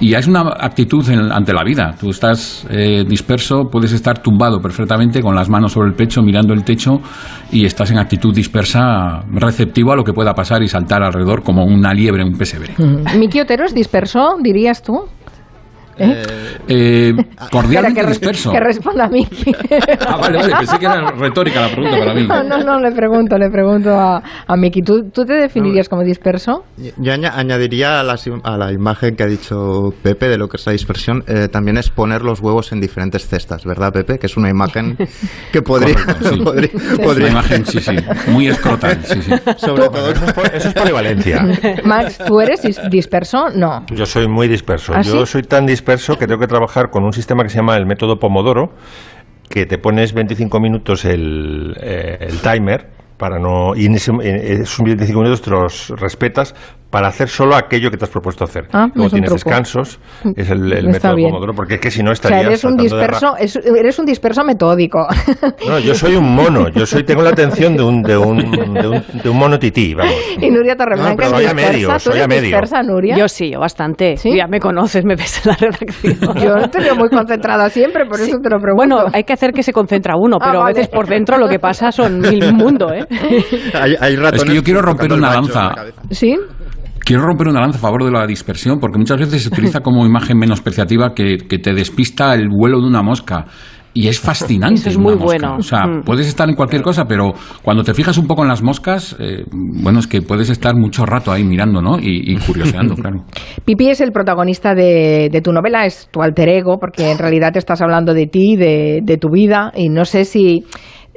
y es una actitud en- ante la vida. Tú estás eh, disperso, puedes estar tumbado perfectamente con las manos sobre el pecho, mirando el techo, y estás en actitud dispersa, receptivo a lo que pueda pasar y saltar alrededor como una liebre en un pesebre. Miki Otero es disperso, dirías tú. ¿Eh? Eh, <laughs> Espera, cordialmente que, disperso. que responda Miki. Ah, vale, vale, pensé que era retórica la pregunta para mí. No, no, no, le pregunto, le pregunto a, a Miki. ¿Tú, ¿Tú te definirías como disperso? Yo aña- añadiría a, im- a la imagen que ha dicho Pepe de lo que es la dispersión, eh, también es poner los huevos en diferentes cestas, ¿verdad, Pepe? Que es una imagen <laughs> que podría... Correcto, sí. <laughs> podría, Una podría- imagen, sí, sí, muy escrotal, sí, sí. Sobre todo... Eso es polivalencia. Max, ¿tú eres dis- disperso? No. Yo soy muy disperso. ¿Ah, Yo sí? soy tan disperso que tengo que trabajar con un sistema que se llama el método Pomodoro, que te pones 25 minutos el, eh, el timer para no y en esos 25 minutos te los respetas para hacer solo aquello que te has propuesto hacer. Ah, Luego es tienes truco. descansos, es el, el método bien. Pomodoro, porque es que si no O sea, estarías eres un de disperso, es- eres un disperso metódico. <laughs> No, yo soy un mono, yo soy tengo la atención de un de un, de un, de un mono tití, vamos. <laughs> y Nuria Torreblanca No, pero es soy a dispersa. medio, ¿Tú soy a medio. dispersa, Nuria? Yo sí, yo bastante. Ya me conoces, me ves en la redacción. <laughs> Yo te veo muy concentrada siempre, por eso te lo pregunto. Bueno, hay que hacer que se concentra uno, Ah, pero a vale. veces por dentro lo que pasa son mil mundo, ¿eh? Hay, hay Es ratones que yo quiero romper una la lanza. ¿Sí? Quiero romper una lanza a favor de la dispersión, porque muchas veces se utiliza <laughs> como imagen menospreciativa que, que te despista el vuelo de una mosca. Y es fascinante. Eso es muy bueno. O sea, Mm. puedes estar en cualquier cosa, pero cuando te fijas un poco en las moscas, eh, bueno, es que puedes estar mucho rato ahí mirando, ¿no? Y, y curioseando, <laughs> claro. Pipi es el protagonista de, de tu novela, es tu alter ego, porque en realidad te estás hablando de ti, de, de tu vida, y no sé si,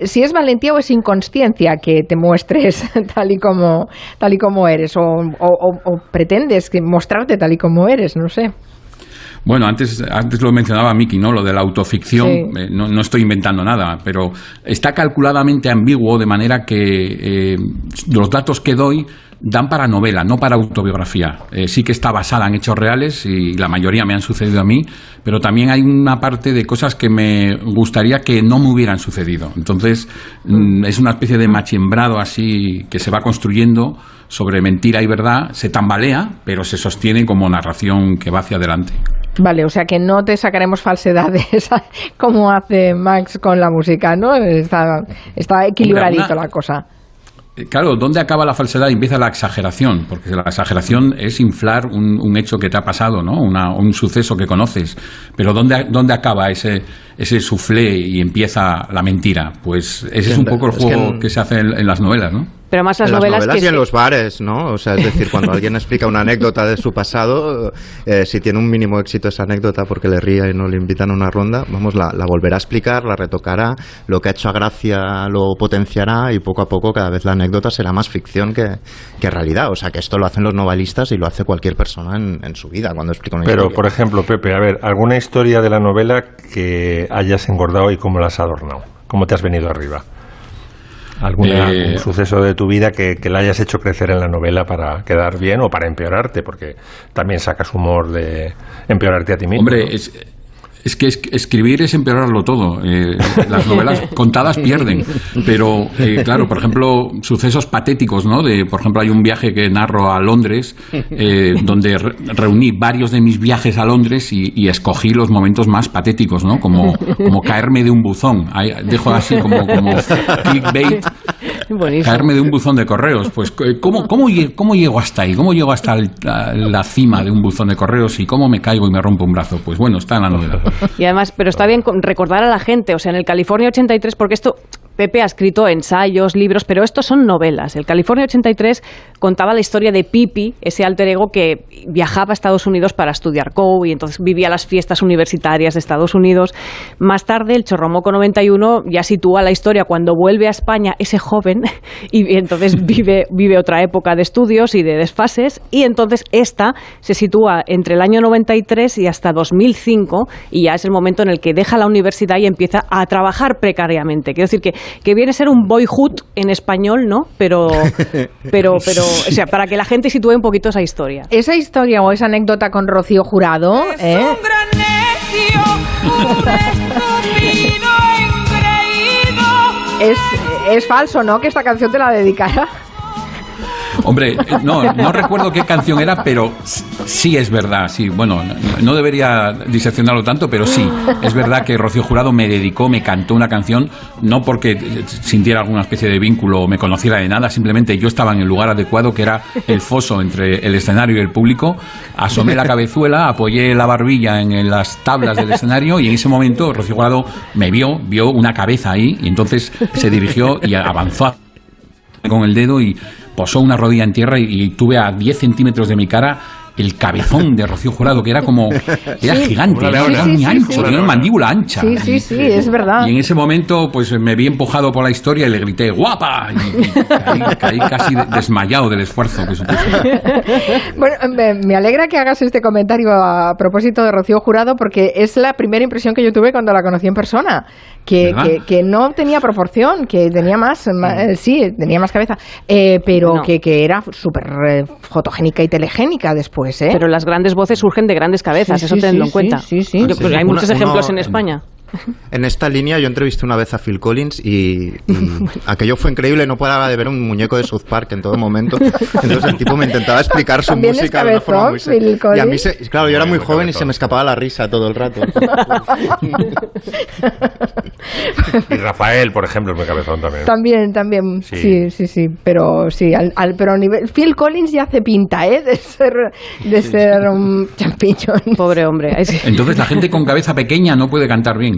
si es valentía o es inconsciencia que te muestres <laughs> tal y como, tal y como eres, o, o- o- o pretendes mostrarte tal y como eres, no sé. Bueno, antes, antes lo mencionaba Miki, ¿no? Lo de la autoficción. Sí. eh, no, no estoy inventando nada, pero está calculadamente ambiguo de manera que eh, los datos que doy dan para novela, no para autobiografía. Eh, sí que está basada en hechos reales y la mayoría me han sucedido a mí, pero también hay una parte de cosas que me gustaría que no me hubieran sucedido. Entonces, mm, es una especie de machembrado así que se va construyendo sobre mentira y verdad, se tambalea, pero se sostiene como narración que va hacia adelante. Vale, o sea que no te sacaremos falsedades <laughs> como hace Max con la música, ¿no? Está, está equilibradito Hombre, una- la cosa. Eh, Claro, ¿dónde acaba la falsedad y empieza la exageración? Porque la exageración es inflar un, un hecho que te ha pasado, ¿no? Una- un suceso que conoces. Pero ¿dónde, dónde acaba ese, ese soufflé y empieza la mentira? Pues ese es un poco el Es que juego en- que se hace en, en las novelas, ¿no? Pero más las en las novelas, novelas que y en se- los bares, ¿no? O sea, es decir, cuando <laughs> alguien explica una anécdota de su pasado, eh, si tiene un mínimo éxito esa anécdota porque le ría y no le invitan a una ronda, vamos, la, la volverá a explicar, la retocará, lo que ha hecho a gracia lo potenciará y poco a poco cada vez la anécdota será más ficción que, que realidad. O sea, que esto lo hacen los novelistas y lo hace cualquier persona en, en su vida cuando explica una Pero, historia. por ejemplo, Pepe, a ver, ¿alguna historia de la novela que hayas engordado y cómo la has adornado? ¿Cómo te has venido arriba? ¿Alguna, Eh, ¿Algún suceso de tu vida que, que la hayas hecho crecer en la novela para quedar bien o para empeorarte? Porque también sacas humor de empeorarte a ti mismo. Hombre, ¿no? es, es que es- escribir es empeorarlo todo. Eh, las novelas <laughs> contadas pierden. Pero, eh, claro, por ejemplo, sucesos patéticos, ¿no? De, por ejemplo, hay un viaje que narro a Londres, eh, donde re- reuní varios de mis viajes a Londres y, y escogí los momentos más patéticos, ¿no? Como, como caerme de un buzón. Ahí dejo así como, como clickbait. Caerme de un buzón de correos. Pues, ¿cómo, cómo, lle- cómo llego hasta ahí? ¿Cómo llego hasta el- la, la cima de un buzón de correos y cómo me caigo y me rompo un brazo? Pues bueno, está en la novela. Y además, pero está bien recordar a la gente, o sea, en el California 83, porque esto, Pepe ha escrito ensayos, libros, pero estos son novelas. El California 83 contaba la historia de Pipi, ese alter ego que viajaba a Estados Unidos para estudiar COU y entonces vivía las fiestas universitarias de Estados Unidos. Más tarde, el Chorromoco 91 ya sitúa la historia cuando vuelve a España ese joven <laughs> y entonces vive, vive otra época de estudios y de desfases y entonces esta se sitúa entre el año 93 y hasta 2005 y ya es el momento en el que deja la universidad y empieza a trabajar precariamente. Quiero decir que, que viene a ser un boyhood en español, ¿no? Pero, <laughs> pero, pero, o sea, para que la gente sitúe un poquito esa historia. Esa historia o esa anécdota con Rocío Jurado, ¿eh? <laughs> Es, es falso, ¿no? Que esta canción te la dedicara. Hombre, eh, no, recuerdo qué canción era, pero sí es verdad, sí. Bueno, no debería diseccionarlo tanto, pero sí, es verdad que Rocío Jurado me dedicó, me cantó una canción, no porque sintiera alguna especie de vínculo o me conociera de nada, simplemente yo estaba en el lugar adecuado, que era el foso entre el escenario y el público, asomé la cabezuela, apoyé la barbilla en las tablas del escenario y en ese momento Rocío Jurado me vio, vio una cabeza ahí y entonces se dirigió y avanzó con el dedo y posó una rodilla en tierra y, y tuve a 10 centímetros de mi cara el cabezón de Rocío Jurado, que era como. Era Sí. gigante, era, era sí, muy sí, ancho, tenía una mandíbula ancha. Sí, sí, sí, es verdad. Y en ese momento, pues me vi empujado por la historia y le grité ¡guapa! Y, y caí, caí casi de- desmayado del esfuerzo que supuso. <laughs> Bueno, me, me alegra que hagas este comentario a propósito de Rocío Jurado porque es la primera impresión que yo tuve cuando la conocí en persona, que, que, que no tenía proporción, que tenía más, eh, sí, tenía más cabeza, eh, pero No. que, que era súper eh, fotogénica y telegénica después, ¿eh? Pero las grandes voces surgen de grandes cabezas, Sí, eso sí, tenlo sí, en cuenta. sí, sí, Yo- sí. pues hay Una- muchos uno- ejemplos en- España. En esta línea yo entrevisté una vez a Phil Collins y, <laughs> y aquello fue increíble, no paraba de ver un muñeco de South Park en todo momento. Entonces el tipo me intentaba explicar su música de una forma muy Phil. Y a mí, se- claro, yo era muy Muy joven y se me escapaba la risa todo el rato. Y Rafael, por ejemplo, es muy cabezón también. También, también, sí, Sí. sí, sí, pero sí, al, al- pero a nivel, Phil Collins ya hace pinta, ¿eh? De ser, de ser un <laughs> champiñón. Pobre hombre. Es- Entonces la gente con cabeza pequeña no puede cantar bien.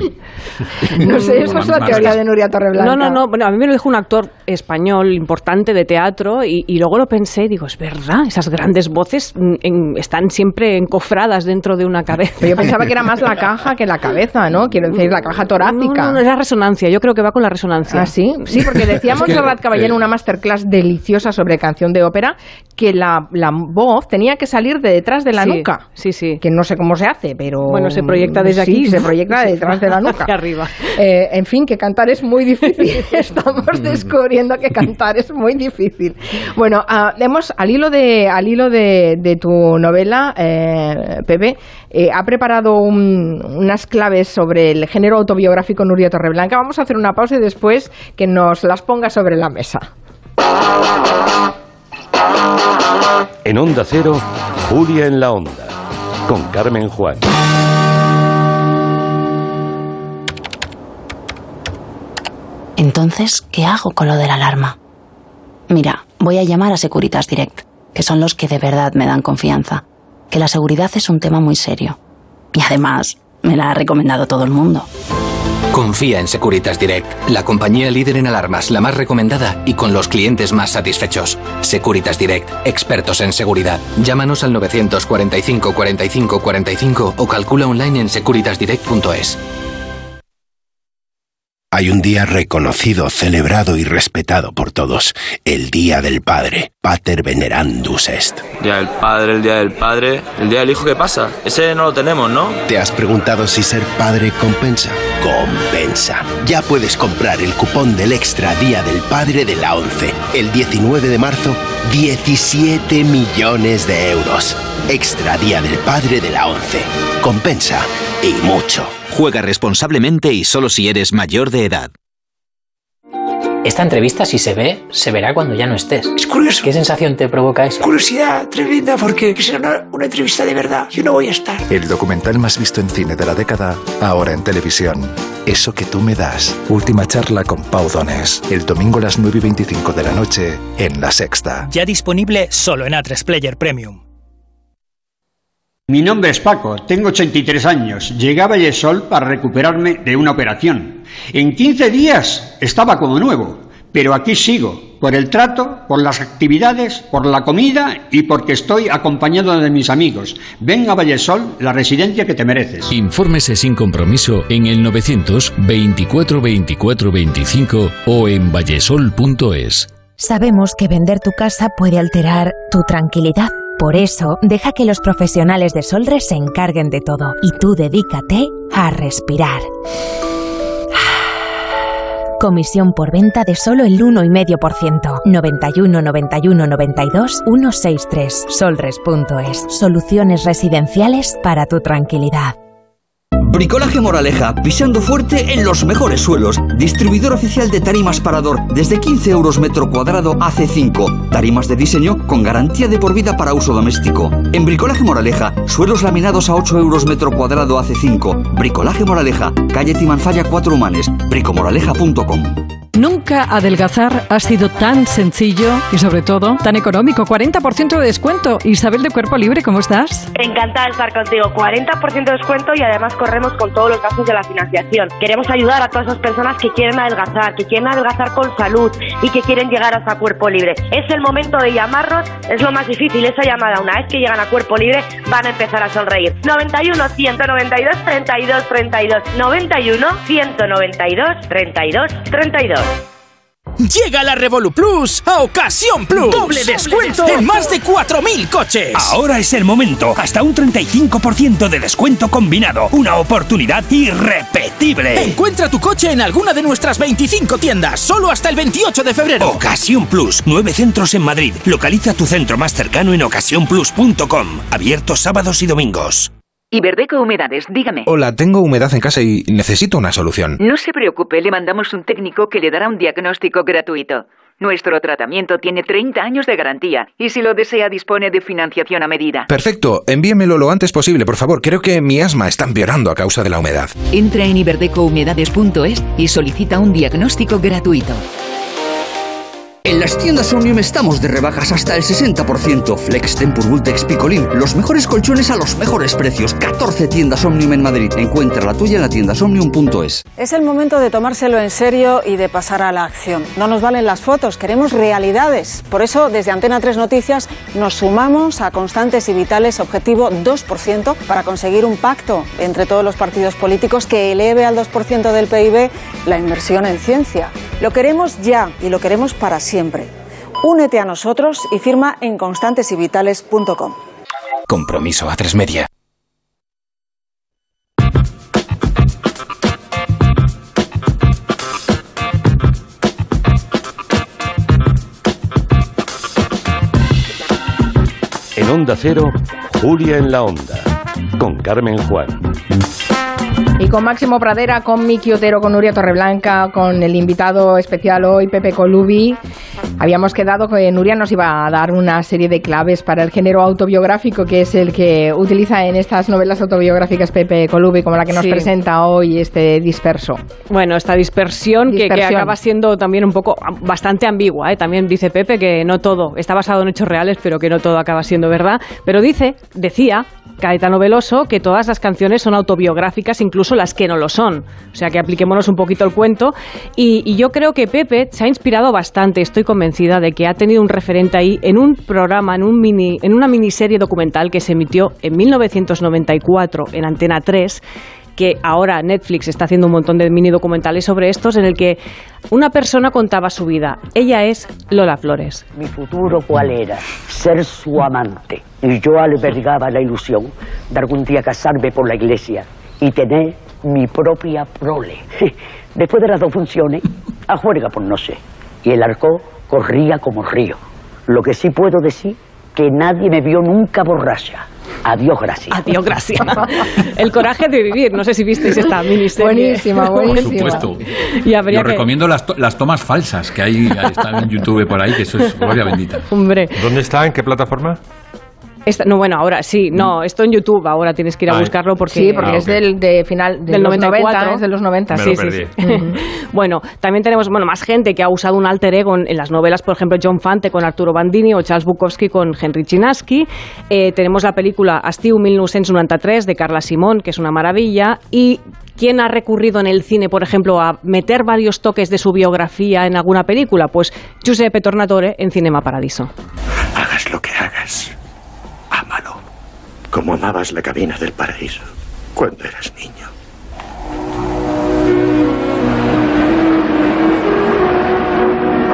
No sé, eso es la teoría de Nuria Torreblanca. No, no, no. Bueno, a mí me lo dijo un actor español importante de teatro y, y luego lo pensé y digo, es verdad, esas grandes voces mm, en- están siempre encofradas dentro de una cabeza. Pero yo pensaba que era más la caja que la cabeza, ¿no? Quiero decir, la caja torácica. No, no, no, es la resonancia. Yo creo que va con la resonancia. ¿Ah, sí? Sí, porque decía Es que, Montserrat Caballé en una masterclass deliciosa sobre canción de ópera que la, la voz tenía que salir de detrás de la Sí, nuca. Sí, sí. Que no sé cómo se hace, pero... Bueno, se proyecta desde sí, aquí. se proyecta <laughs> detrás de la nuca. Hacia arriba. Eh, en fin, que cantar es muy difícil. <laughs> Estamos descubriendo que cantar es muy difícil. Bueno, ah, hemos, al hilo de, al hilo de, de tu novela, eh, Pepe, eh, ha preparado un- unas claves sobre el género autobiográfico Nuria Torreblanca. Vamos a hacer una pausa y después que nos las ponga sobre la mesa. En Onda Cero, Julia en la Onda, con Carmen Juan. Entonces, ¿qué hago con lo de la alarma? Mira, voy a llamar a Securitas Direct, que son los que de verdad me dan confianza, que la seguridad es un tema muy serio. Y además, me la ha recomendado todo el mundo. Confía en Securitas Direct, la compañía líder en alarmas, la más recomendada y con los clientes más satisfechos. Securitas Direct, expertos en seguridad. Llámanos al 945 45 45 o calcula online en securitasdirect.es. Hay un día reconocido, celebrado y respetado por todos. El Día del Padre. Pater Venerandus Est. Día del padre, el día del padre. El día del hijo, ¿qué pasa? Ese no lo tenemos, ¿no? ¿Te has preguntado si ser padre compensa? Compensa. Ya puedes comprar el cupón del Extra Día del Padre de la 11. El 19 de marzo, 17 millones de euros. Extra Día del Padre de la 11. Compensa. Y mucho. Juega responsablemente y solo si eres mayor de edad. Esta entrevista, si se ve, se verá cuando ya no estés. Es curioso. ¿Qué sensación te provoca eso? Curiosidad tremenda porque será una, una entrevista de verdad. Yo no voy a estar. El documental más visto en cine de la década, ahora en televisión. Eso que tú me das. Última charla con Pau Donés. El domingo a las 9 y 25 de la noche en La Sexta. Ya disponible solo en A3 Player Premium. Mi nombre es Paco, tengo 83 años. Llegué a Vallesol para recuperarme de una operación. En 15 días estaba como nuevo, pero aquí sigo, por el trato, por las actividades, por la comida y porque estoy acompañado de mis amigos. Ven a Vallesol, la residencia que te mereces. Infórmese sin compromiso en el 900 24 24 25 o en vallesol.es. Sabemos que vender tu casa puede alterar tu tranquilidad. Por eso, deja que los profesionales de Solres se encarguen de todo y tú dedícate a respirar. <sighs> Comisión por venta de solo el 1,5%. 91 91 92 163. Solres.es. Soluciones residenciales para tu tranquilidad. Bricolaje Moraleja, pisando fuerte en los mejores suelos. Distribuidor oficial de tarimas Parador, desde 15 euros metro cuadrado AC5. Tarimas de diseño con garantía de por vida para uso doméstico. En Bricolaje Moraleja, suelos laminados a 8 euros metro cuadrado AC5. Bricolaje Moraleja, calle Timanfaya 4 Humanes, bricomoraleja.com. Nunca adelgazar ha sido tan sencillo y sobre todo tan económico. 40% de descuento. Isabel de Cuerpo Libre, ¿cómo estás? Encantada de estar contigo. 40% de descuento y además corremos con todos los gastos de la financiación. Queremos ayudar a todas esas personas que quieren adelgazar, que quieren adelgazar con salud y que quieren llegar hasta Cuerpo Libre. Es el momento de llamarnos, es lo más difícil, esa llamada. Una vez que llegan a Cuerpo Libre van a empezar a sonreír. 91 192 32 32 91 192 32 32 Llega la Revolu Plus a Ocasión Plus. Doble descuento en más de 4.000 coches. Ahora es el momento. Hasta un 35% de descuento combinado. Una oportunidad irrepetible. Encuentra tu coche en alguna de nuestras 25 tiendas. Solo hasta el 28 de febrero. Ocasión Plus. Nueve centros en Madrid. Localiza tu centro más cercano en ocasiónplus.com. Abierto sábados y domingos. Iberdeco Humedades, dígame. Hola, tengo humedad en casa y necesito una solución. No se preocupe, le mandamos un técnico que le dará un diagnóstico gratuito. Nuestro tratamiento tiene 30 años de garantía y si lo desea dispone de financiación a medida. Perfecto, envíemelo lo antes posible, por favor. Creo que mi asma está empeorando a causa de la humedad. Entra en iberdecohumedades.es y solicita un diagnóstico gratuito. En las tiendas Omnium estamos de rebajas hasta el 60%. Flex, Tempur, Vultex, Picolín. Los mejores colchones a los mejores precios. 14 tiendas Omnium en Madrid. Encuentra la tuya en la tiendasomnium.es. Es el momento de tomárselo en serio y de pasar a la acción. No nos valen las fotos, queremos realidades. Por eso, desde Antena 3 Noticias, nos sumamos a Constantes y Vitales Objetivo 2% para conseguir un pacto entre todos los partidos políticos que eleve al 2% del PIB la inversión en ciencia. Lo queremos ya y lo queremos para siempre. Únete a nosotros y firma en constantesyvitales.com. Compromiso a tres media. En Onda Cero, Julia en la Onda, con Carmen Juan. Y con Máximo Pradera, con Miki Otero, con Nuria Torreblanca, con el invitado especial hoy, Pepe Colubi, habíamos quedado que Nuria nos iba a dar una serie de claves para el género autobiográfico, que es el que utiliza en estas novelas autobiográficas Pepe Colubi, como la que nos Sí. presenta hoy este disperso. Bueno, esta dispersión, que- Que, Dispersión. acaba siendo también un poco bastante ambigua. ¿eh? También dice Pepe que no todo está basado en hechos reales, pero que no todo acaba siendo verdad. Pero dice, decía Caetano Veloso que todas las canciones son autobiográficas, incluso las que no lo son. O sea que apliquémonos un poquito el cuento. Y, y yo creo que Pepe se ha inspirado bastante. Estoy convencida de que ha tenido un referente ahí en un programa, en, un mini, en una miniserie documental que se emitió en 1994 en Antena 3 que ahora Netflix está haciendo un montón de mini documentales sobre estos en el que una persona contaba su vida. Ella es Lola Flores. Mi futuro cuál era? Ser su amante. Y yo albergaba la ilusión de algún día casarme por la iglesia y tener mi propia prole. Después de las dos funciones, a juerga por no sé. Y el arco corría como río. Lo que sí puedo decir, que nadie me vio nunca borracha. Adiós, gracias. Adiós, gracias. <laughs> El coraje de vivir. No sé si visteis esta miniserie. Buenísima, Por <laughs> buenísima. supuesto. Y habría Yo que- recomiendo las, to- las tomas falsas que hay están en YouTube por ahí, que eso es gloria bendita. Hombre. ¿Dónde está? ¿En qué plataforma? Esta- no, bueno, ahora sí, no, esto en YouTube, ahora tienes que ir a Ah, buscarlo porque... Sí, porque es del de final de del los 94, 90, es de los 90. Me sí, lo sí, perdí. sí. <laughs> bueno, también tenemos bueno, más gente que ha usado un alter ego en, en las novelas, por ejemplo, John Fante con Arturo Bandini o Charles Bukowski con Henry Chinaski. Eh, tenemos la película Estiu 1993 de Carla Simón, que es una maravilla. Y ¿quién ha recurrido en el cine, por ejemplo, a meter varios toques de su biografía en alguna película? Pues Giuseppe Tornatore en Cinema Paradiso. Hagas lo que hagas, ámalo, como amabas la cabina del paraíso cuando eras niño.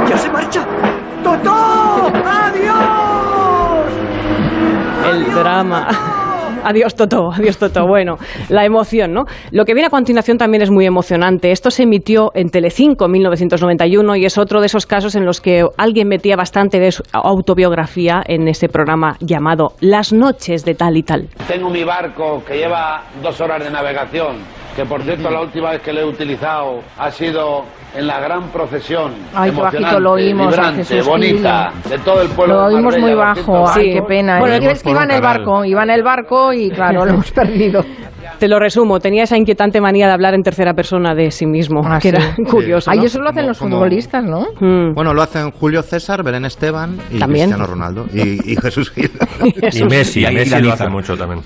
¡Ya se marcha! ¡Totó! ¡Adiós! El drama. Adiós, Toto, adiós, Toto. Bueno, la emoción, ¿no? Lo que viene a continuación también es muy emocionante. Esto se emitió en Telecinco en 1991 y es otro de esos casos en los que alguien metía bastante de su autobiografía en ese programa llamado Las noches de tal y tal. Tengo mi barco que lleva dos horas de navegación, que por cierto la última vez que lo he utilizado ha sido en la gran procesión Ay, qué bajito emocionante, lo oímos vibrante, Jesús bonita, de todo el pueblo Lo de oímos muy bajo, ay, qué pena. Bueno, es que iba en el barco, iba en el barco y claro, lo hemos perdido. Te lo resumo, tenía esa inquietante manía de hablar en tercera persona de sí mismo, Ah, que sí. era <laughs> curioso. Ay, ¿no? eso lo hacen los Como- futbolistas, ¿no? Bueno, lo hacen Julio César, Belén Esteban y También. Cristiano Ronaldo. Y, y Jesús Gil. <laughs> Y Messi, Y ahí Messi lo hace mucho también.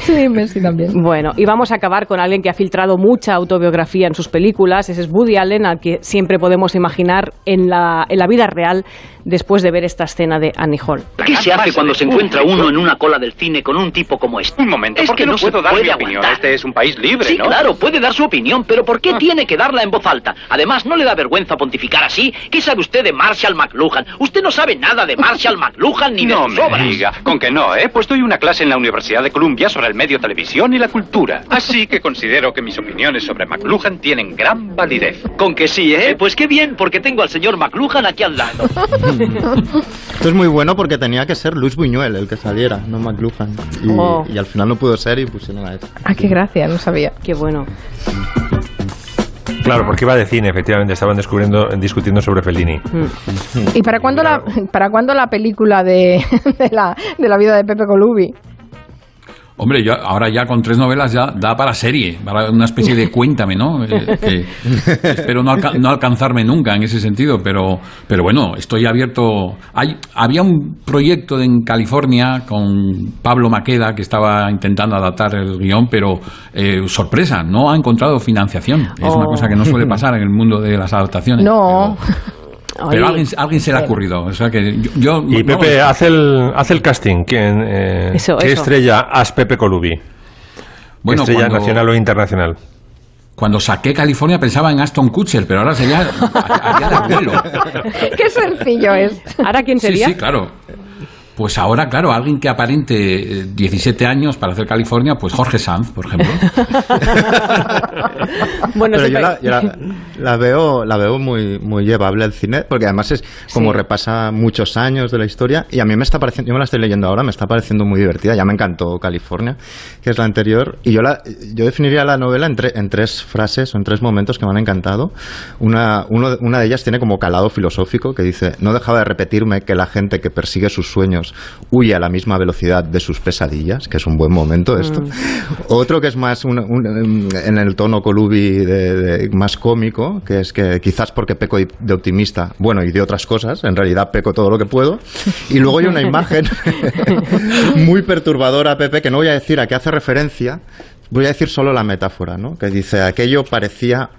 Sí, Messi también. Bueno, y vamos a acabar con alguien que ha filtrado mucha autobiografía en sus películas. Ese es Woody Allen, al que siempre podemos imaginar en la, en la vida real después de ver esta escena de Annie Hall. ¿Qué se hace cuando se encuentra uno en una cola del cine con un tipo como este? Un momento, ¿por qué no se puedo dar puede mi opinión? aguantar. Este es un país libre, Sí, ¿no? claro, puede dar su opinión, pero ¿por qué tiene que darla en voz alta? Además, ¿no le da vergüenza pontificar así? ¿Qué sabe usted de Marshall McLuhan? Usted no sabe nada de Marshall McLuhan ni de No sus me obras. diga, con que no, ¿eh? Pues doy una clase en la Universidad de Columbia sobre el medio televisión y la cultura. Así que considero que mis opiniones sobre McLuhan tienen gran validez. Con que sí, ¿eh? Pues qué bien, porque tengo al señor McLuhan aquí al lado. <laughs> Esto es muy bueno porque tenía que ser Luis Buñuel el que saliera, no McLuhan. Y, Oh. y al final no pudo ser y pusieron a este. Ah, qué gracia, no sabía. Qué bueno. Claro, porque iba de cine, efectivamente, estaban descubriendo, discutiendo sobre Fellini. ¿Y para cuándo la, para cuándo la película de, <laughs> de, la, de la vida de Pepe Colubi? Hombre, yo ahora ya con tres novelas ya da para serie, para una especie de <laughs> cuéntame, ¿no? Eh, que espero no, alca- no alcanzarme nunca en ese sentido, pero, pero bueno, estoy abierto. Hay, había un proyecto en California con Pablo Maqueda que estaba intentando adaptar el guion, pero eh, sorpresa, no ha encontrado financiación. Es una Oh. cosa que no suele pasar en el mundo de las adaptaciones. No. Pero <laughs> a alguien, se le ha ocurrido. O sea que yo, yo- Y no, Pepe, haz el, haz el casting. ¿Quién, eh, Eso, ¿Qué eso. estrella has Pepe Colubi? Bueno, estrella cuando- nacional o internacional. Cuando saqué California pensaba en Aston Kutcher, pero ahora sería haría de abuelo. Qué sencillo es. ¿Ahora quién Sí, sería? sí, claro. Pues ahora, claro, alguien que aparente eh, 17 años para hacer California, pues Jorge Sanz, por ejemplo. <laughs> Bueno, Pero yo, pero- la, yo la- la veo, la veo muy, muy llevable al cine, porque además es como Sí. repasa muchos años de la historia y a mí me está pareciendo, yo me la estoy leyendo ahora, me está pareciendo muy divertida. Ya me encantó California, que es la anterior, y yo la, yo definiría la novela en, tre- en tres frases o en tres momentos que me han encantado. Una, uno- una de ellas tiene como calado filosófico que dice: No dejaba de repetirme que la gente que persigue sus sueños huye a la misma velocidad de sus pesadillas, que es un buen momento esto. Mm. <laughs> Otro que es más un- un- en el tono Colubi de, de- más cómico, que es que quizás porque peco de optimista, bueno, y de otras cosas, en realidad peco todo lo que puedo. Y luego hay una <laughs> imagen <laughs> muy perturbadora, Pepe, que no voy a decir a qué hace referencia, voy a decir solo la metáfora, ¿no? Que dice, aquello parecía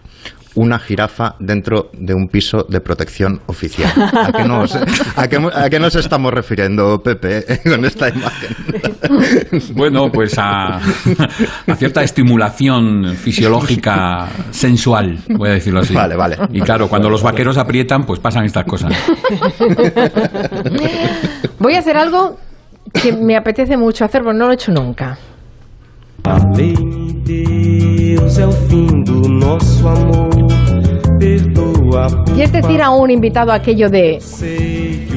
una jirafa dentro de un piso de protección oficial. ¿A qué nos, a qué, a qué nos estamos refiriendo, Pepe, <laughs> con esta imagen? Bueno, pues a, a cierta estimulación fisiológica sensual, voy a decirlo así. Vale, vale. Y claro, cuando los vaqueros aprietan, pues pasan estas cosas. Voy a hacer algo que me apetece mucho hacer, pero no lo he hecho nunca. Deus é o fim do nosso amor. Perdoa por Y es decir a un invitado aquello de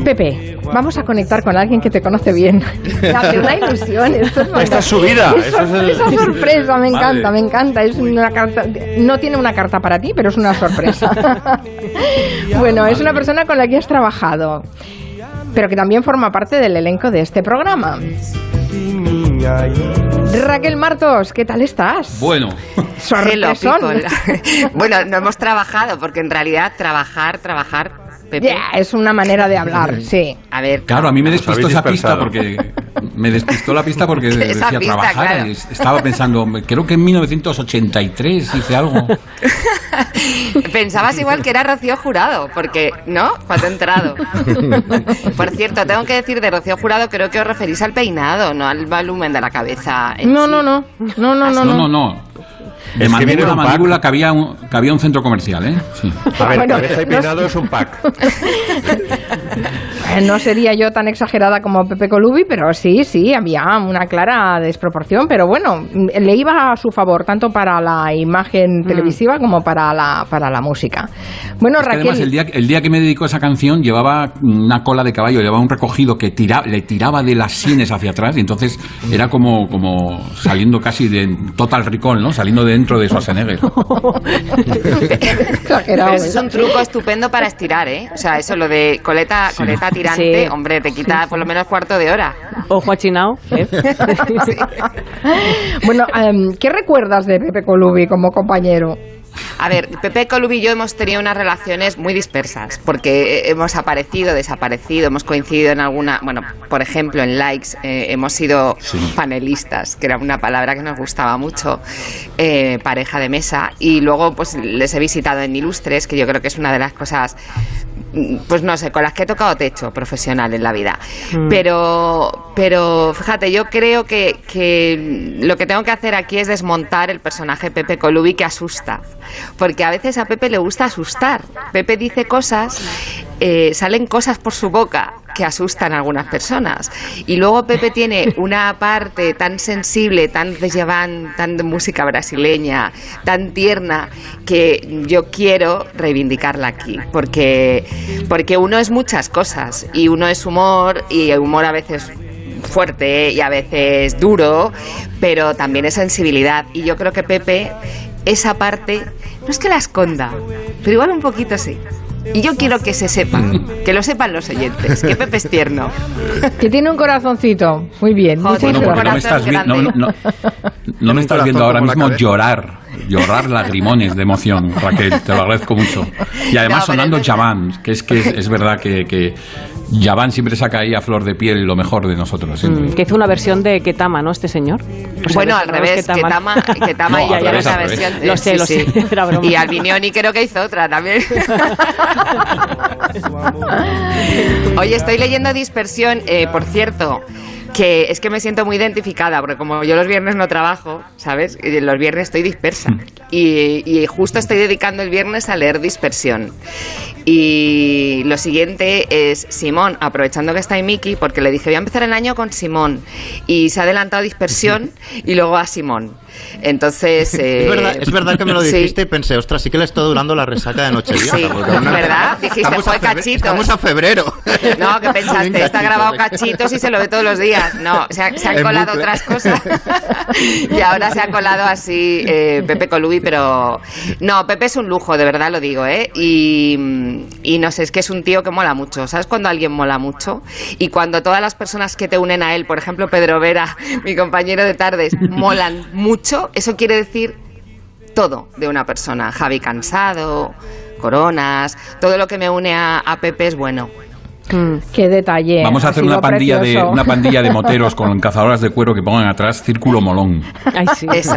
Pepe, vamos a conectar con alguien que te conoce bien. <laughs> Me hace una ilusión. Esto es Esta es su vida, Es eso es el- sorpresa, sorpresa, me encanta, Vale. me encanta. Es una carta, no tiene una carta para ti, pero es una sorpresa. <laughs> bueno, es una persona con la que has trabajado, pero que también forma parte del elenco de este programa. Raquel Martos, ¿qué tal estás? Bueno, people. <laughs> bueno, no hemos trabajado, porque en realidad trabajar, trabajar, Pepe. Ya, es una manera de hablar, <laughs> sí. A ver. Claro, a mí me despistó esa pista porque <laughs> me despistó la pista porque Esa decía pista, trabajar claro. y estaba pensando, creo que en 1983 hice algo. <laughs> Pensabas igual que era Rocío Jurado, porque, ¿no? Cuando he entrado. Por cierto, tengo que decir de Rocío Jurado, creo que os referís al peinado, no al volumen de la cabeza. No, sí. no, no, no, no, no, No, no, no. De Es que viene mandíbula a un pack. mandíbula que había un, que había un centro comercial, ¿eh? Sí. <laughs> A ver, Bueno, cabeza y no peinado sé. es un pack. <laughs> No sería yo tan exagerada como Pepe Colubi, pero sí, sí, había una clara desproporción, pero bueno, le iba a su favor, tanto para la imagen televisiva como para la, para la música. Bueno, Es que Raquel... además, el día, el día que me dedicó a esa canción llevaba una cola de caballo, llevaba un recogido que tira, le tiraba de las sienes hacia atrás y entonces era como, como saliendo casi de Total Recall, ¿no? Saliendo de dentro de Schwarzenegger. <laughs> <laughs> Pero eso es un truco estupendo para estirar, ¿eh? O sea, eso lo de coleta, coleta tirante, Sí. hombre, te quita por lo menos cuarto de hora. Ojo achinado. ¿eh? <laughs> <laughs> Bueno, em, ¿qué recuerdas de Pepe Colubi como compañero? A ver, Pepe Colubi y yo hemos tenido unas relaciones muy dispersas, porque hemos aparecido, desaparecido, hemos coincidido en alguna, bueno, por ejemplo, en likes, eh, hemos sido panelistas, que era una palabra que nos gustaba mucho, eh, pareja de mesa, y luego pues les he visitado en Ilustres, que yo creo que es una de las cosas, mm, pues no sé, con las que he tocado techo profesional en la vida. Mm. Pero, pero fíjate, yo creo que, que lo que tengo que hacer aquí es desmontar el personaje Pepe Colubi que asusta. Porque a veces a Pepe le gusta asustar. Pepe dice cosas, eh, salen cosas por su boca que asustan a algunas personas. Y luego Pepe tiene una parte tan sensible, tan de Javan, tan música brasileña, tan tierna, que yo quiero reivindicarla aquí. Porque, porque uno es muchas cosas. Y uno es humor, y el humor a veces fuerte y a veces duro, pero también es sensibilidad. Y yo creo que Pepe, esa parte, no es que la esconda, pero igual un poquito sí. Y yo quiero que se sepa, que lo sepan los oyentes, que Pepe es tierno. Que tiene un corazoncito. Muy bien. Bueno, porque no me estás, vi- no, no- no me estás viendo ahora mismo llorar, llorar lagrimones de emoción, Raquel, te lo agradezco mucho. Y además sonando. Javan, que es que es, es verdad que, que Javan siempre saca ahí a flor de piel lo mejor de nosotros. siempre. Mm, que hizo una versión de Ketama, ¿no? Este señor. O sea, bueno, de al revés, que Tama, que Tama No, y al ya revés, esa al revés. versión. Lo sé, sí, lo sí. sé, era broma. Y Albinioni creo que hizo otra también. <laughs> Oye, estoy leyendo Dispersión, eh, por cierto, que es que me siento muy identificada, porque como yo los viernes no trabajo, ¿sabes? Y los viernes estoy dispersa. Y, y justo estoy dedicando el viernes a leer Dispersión. Y lo siguiente es Simón, aprovechando que está ahí Miki, porque le dije, voy a empezar el año con Simón. Y se ha adelantado Dispersión <laughs> y luego a Simón. Entonces... eh, <laughs> Es verdad, es verdad que me lo <laughs> sí. dijiste y pensé, ostras, sí que le está durando la resaca de Nochevieja. Sí, ¿verdad? Dijiste, fue cachitos. Estamos a febrero. No, que pensaste, está grabado cachitos y se lo ve todos los días. No, se, ha- se han colado bucle. otras cosas. y ahora se ha colado así eh, Pepe Colubi, pero no, Pepe es un lujo, de verdad lo digo, ¿eh? Y, y no sé, es que es un tío que mola mucho. ¿Sabes cuando alguien mola mucho? Y cuando todas las personas que te unen a él, por ejemplo Pedro Vera, <laughs> mi compañero de tardes, molan mucho, eso quiere decir todo de una persona. Javi Cansado, Coronas, todo lo que me une a, a Pepe es bueno. Qué detalle. Vamos a ha hacer una pandilla, de, una pandilla de <laughs> moteros con cazadoras de cuero que pongan atrás círculo molón. Ay, sí. Eso,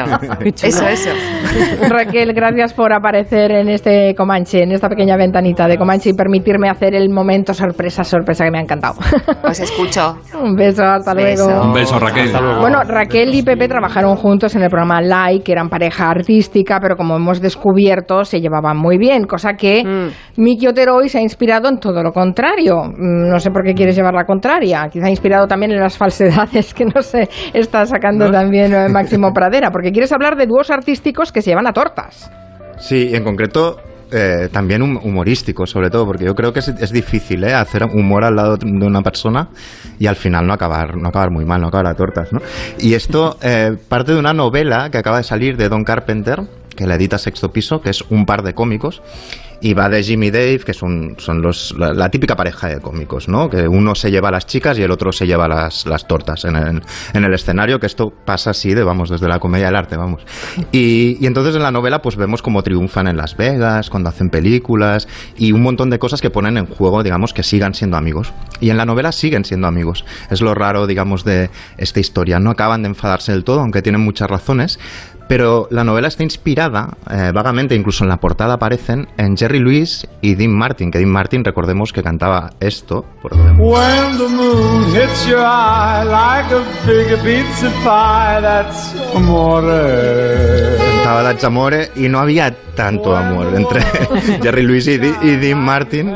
eso, eso. <laughs> Raquel, gracias por aparecer en este Comanche, en esta pequeña ventanita de Comanche y permitirme hacer el momento sorpresa, sorpresa que me ha encantado. <laughs> Os escucho. Un beso, hasta luego. Un beso, Raquel. Bueno, Raquel y Pepe trabajaron juntos en el programa Like, que eran pareja artística, pero como hemos descubierto, se llevaban muy bien, cosa que Miki Otero hoy se ha inspirado en todo lo contrario. Mm, No sé por qué quieres llevar la contraria. Quizá inspirado también en las <laughs> falsedades que no sé, está sacando también eh, <laughs> Máximo Pradera, porque quieres hablar de dúos artísticos que se llevan a tortas. Sí, y en concreto eh, también hum- humorístico, sobre todo, porque yo creo que es, es difícil ¿eh? hacer humor al lado de una persona y al final no acabar, no acabar muy mal, no acabar a tortas. ¿no? Y esto eh, parte de una novela que acaba de salir de Don Carpenter, que la edita Sexto Piso, que es un par de cómicos. Y va de Jimmy Dave, que son, son los, la, típica pareja de cómicos, ¿no? Que uno se lleva las chicas y el otro se lleva las, las tortas en el, en el escenario, que esto pasa así de, vamos, desde la comedia del arte, vamos. Y, y entonces en la novela pues vemos cómo triunfan en Las Vegas, cuando hacen películas y un montón de cosas que ponen en juego, digamos, que sigan siendo amigos. Y en la novela siguen siendo amigos. Es lo raro, digamos, de esta historia. No acaban de enfadarse del todo, aunque tienen muchas razones. Pero la novela está inspirada, eh, vagamente, incluso en la portada aparecen, en Jerry Lewis y Dean Martin, que Dean Martin, recordemos que cantaba esto, por. When the moon hits your eye like a big pizza pie, that's amore. Cantaba That's Amore y no había tanto amor entre <laughs> Jerry Lewis y Dean Martin,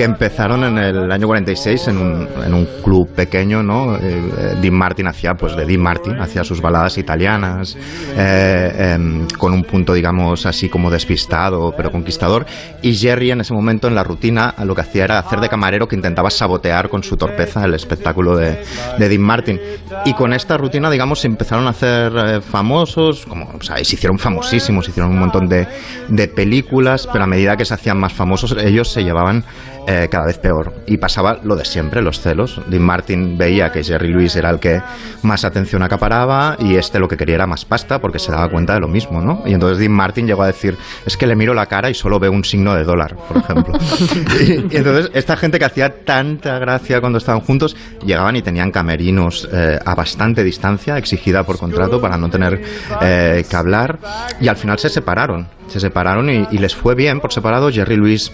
que empezaron en el año 46 en un, en un club pequeño, ¿no? Eh, Dean Martin hacía, pues de Dean Martin, hacía sus baladas italianas, eh, em, con un punto, digamos, así como despistado, pero conquistador. Y Jerry en ese momento en la rutina lo que hacía era hacer de camarero que intentaba sabotear con su torpeza el espectáculo de, de Dean Martin. Y con esta rutina, digamos, se empezaron a hacer eh, famosos, como, o se hicieron famosísimos, hicieron un montón de, de películas, pero a medida que se hacían más famosos, ellos se llevaban eh, cada vez peor. Y pasaba lo de siempre, los celos. Dean Martin veía que Jerry Lewis era el que más atención acaparaba y este lo que quería era más pasta porque se daba cuenta de lo mismo, ¿no? Y entonces Dean Martin llegó a decir, es que le miro la cara y solo veo un signo de dólar, por ejemplo. <laughs> y, y entonces esta gente que hacía tanta gracia cuando estaban juntos, llegaban y tenían camerinos eh, a bastante distancia, exigida por contrato para no tener eh, que hablar, y al final se separaron. Se separaron y, y les fue bien por separado. Jerry Lewis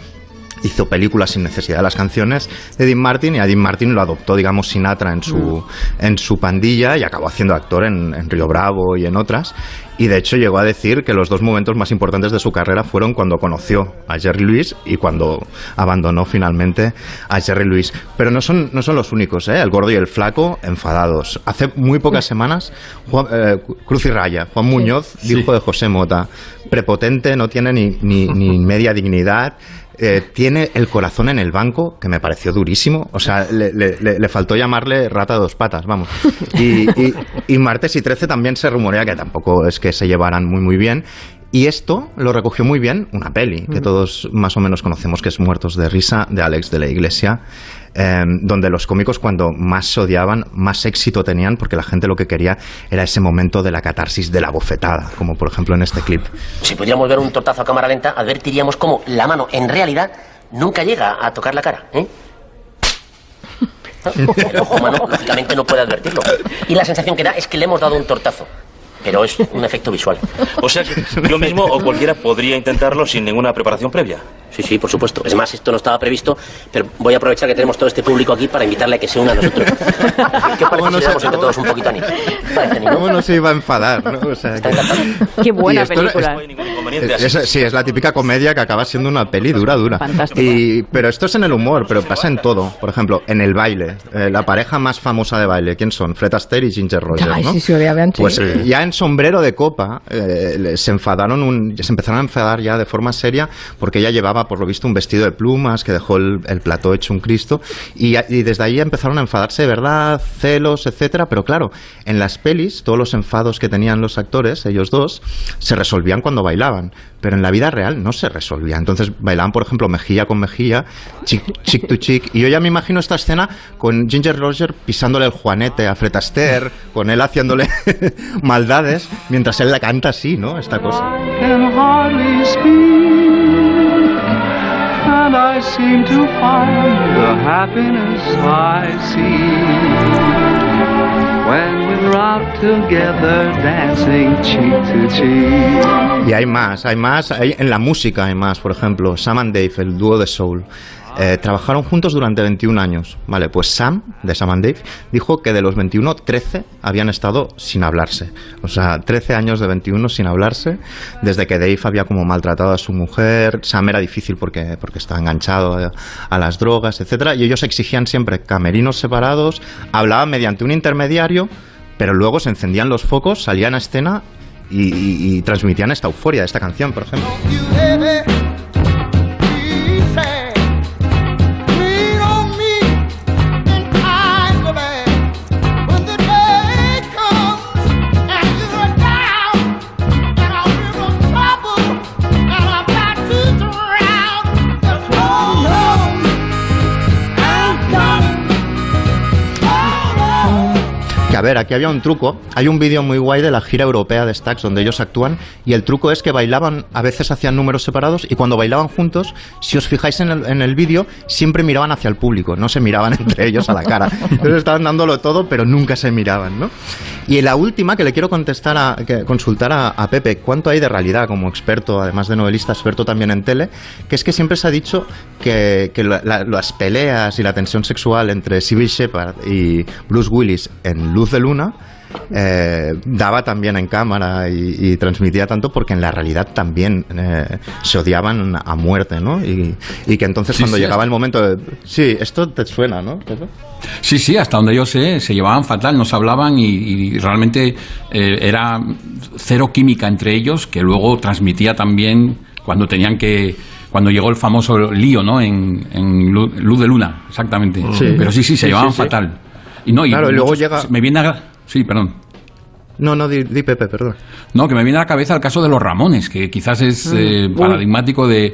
hizo películas sin necesidad de las canciones de Dean Martin y a Dean Martin lo adoptó, digamos, Sinatra en su, en su pandilla y acabó haciendo actor en, en Río Bravo y en otras. Y de hecho llegó a decir que los dos momentos más importantes de su carrera fueron cuando conoció a Jerry Lewis y cuando abandonó finalmente a Jerry Lewis. Pero no son, no son los únicos, ¿eh? El gordo y el flaco enfadados. Hace muy pocas semanas, Juan- eh, Cruz y Raya, Juan Muñoz dijo de José Mota, prepotente, no tiene ni, ni, ni media dignidad. Eh, tiene el corazón en el banco, que me pareció durísimo. O sea, le, le- faltó llamarle rata de dos patas, vamos. Y, y- y martes y 13 también se rumorea que tampoco es que se llevaran muy, muy bien. Y esto lo recogió muy bien una peli que todos más o menos conocemos, que es Muertos de Risa, de Alex de la Iglesia, eh, donde los cómicos cuando más se odiaban, más éxito tenían, porque la gente lo que quería era ese momento de la catarsis de la bofetada, como por ejemplo en este clip. Si pudiéramos ver un tortazo a cámara lenta, advertiríamos cómo la mano en realidad nunca llega a tocar la cara. ¿eh? El <laughs> ojo humano, lógicamente, no puede advertirlo. Y la sensación que da es que le hemos dado un tortazo. Pero es un efecto visual. <laughs> O sea que yo mismo o cualquiera podría intentarlo sin ninguna preparación previa. Sí, sí, por supuesto. Es más, esto no estaba previsto, pero voy a aprovechar que tenemos todo este público aquí para invitarle a que se una a nosotros. ¿Qué parece si le damos entre todos un poquito a Nick? ¿no? ¿Cómo no se iba a enfadar? ¿no? O sea, que- Qué buena Y esto película. Es- es- sí, es la típica comedia que acaba siendo una peli dura, dura. Y, pero esto es en el humor, pero pasa en todo. Por ejemplo, en el baile. Eh, la pareja más famosa de baile, ¿quién son? Fred Astaire y Ginger Rogers, Ay, ¿no? sí, sí, sí. Pues eh, ya en sombrero de copa eh, se enfadaron, un- se empezaron a enfadar ya de forma seria porque ella llevaba, por lo visto, un vestido de plumas que dejó el, el plató hecho un Cristo y, y desde ahí empezaron a enfadarse de verdad, celos, etcétera. Pero claro, en las pelis todos los enfados que tenían los actores, ellos dos, se resolvían cuando bailaban, pero en la vida real no se resolvía. Entonces bailaban, por ejemplo, mejilla con mejilla, chick, chick to chick, y yo ya me imagino esta escena con Ginger Roger pisándole el juanete a Fred Astaire, con él haciéndole <laughs> mientras él la canta así, ¿no? Esta cosa. Y hay más, hay más, hay, en la música hay más, por ejemplo, Sam and Dave, el dúo de Soul. Eh, trabajaron juntos durante 21 años. Vale, pues Sam, de Sam and Dave, dijo que de los 21, 13 habían estado sin hablarse. O sea, 13 años de 21 sin hablarse, desde que Dave había como maltratado a su mujer. Sam era difícil porque, porque estaba enganchado a, a las drogas, etcétera, Y ellos exigían siempre camerinos separados, hablaban mediante un intermediario, pero luego se encendían los focos, salían a escena y, y- y transmitían esta euforia de esta canción, por ejemplo. Ver, aquí había un truco. Hay un vídeo muy guay de la gira europea de Stax donde ellos actúan y el truco es que bailaban, a veces hacían números separados y cuando bailaban juntos, si os fijáis en el, en el vídeo, siempre miraban hacia el público, no se miraban <laughs> entre ellos a la cara. Entonces estaban dándolo todo, pero nunca se miraban, ¿no? Y la última que le quiero contestar a, que consultar a, Pepe, ¿cuánto hay de realidad como experto, además de novelista, experto también en tele? Que es que siempre se ha dicho que, que la- la- las peleas y la tensión sexual entre Sybil Shepard y Bruce Willis en Luz de Luna eh, daba también en cámara y, y transmitía tanto porque en la realidad también eh, se odiaban a muerte, ¿no? Y, y que entonces Sí, cuando sí, llegaba el momento de... Sí, esto te suena, ¿no? Sí, sí, hasta donde yo sé, se llevaban fatal, no se hablaban y, y realmente eh, era cero química entre ellos, que luego transmitía también cuando tenían que. Cuando llegó el famoso lío, ¿no? En, en Lu- Luz de Luna, exactamente. Sí. Pero sí, sí, se llevaban sí, sí. fatal. Y no, y Claro, luego muchos- llega- Me viene a... Sí, perdón. No, no, di, di Pepe, perdón. No, que me viene a la cabeza el caso de los Ramones, que quizás es Mm. eh, paradigmático de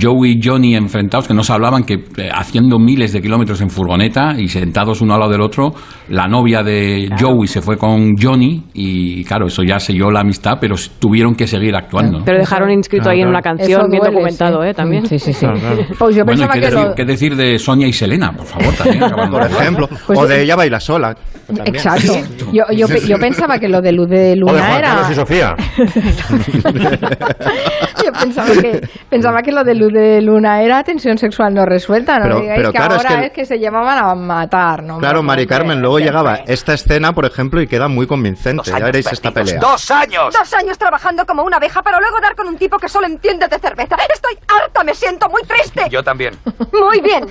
Joe y Johnny enfrentados, que no se hablaban, que eh, haciendo miles de kilómetros en furgoneta y sentados uno al lado del otro, la novia de Joey se fue con Johnny y claro, eso ya selló la amistad, pero tuvieron que seguir actuando. ¿no? Pero dejaron inscrito Claro, ahí en una claro. canción Eso bien duele, documentado, sí. ¿eh? También. Sí, sí, sí. Claro, claro. <laughs> Pues yo bueno, pensaba ¿y qué, que decir, lo- qué decir de Sonia y Selena? Por favor, también. <laughs> Por ejemplo. Pues o sí. de ella baila sola. también. Exacto. Yo, yo, yo pensaba que lo de Luz de O de Luna Juan era. Carlos y Sofía. <laughs> Yo pensaba que, pensaba que lo de Luz de Luna era tensión sexual no resuelta. No Pero- digáis pero que claro, es ahora que- es que se llamaban a matar, ¿no? Claro, Mari Carmen, luego llegaba esta escena, por ejemplo, y queda muy convincente. Ya veréis esta pelea. ¡Dos años! Dos años trabajando como una abeja para luego dar con un tipo que solo entiende de cerveza. Estoy harta, me siento muy triste. Yo también. <laughs> Muy bien.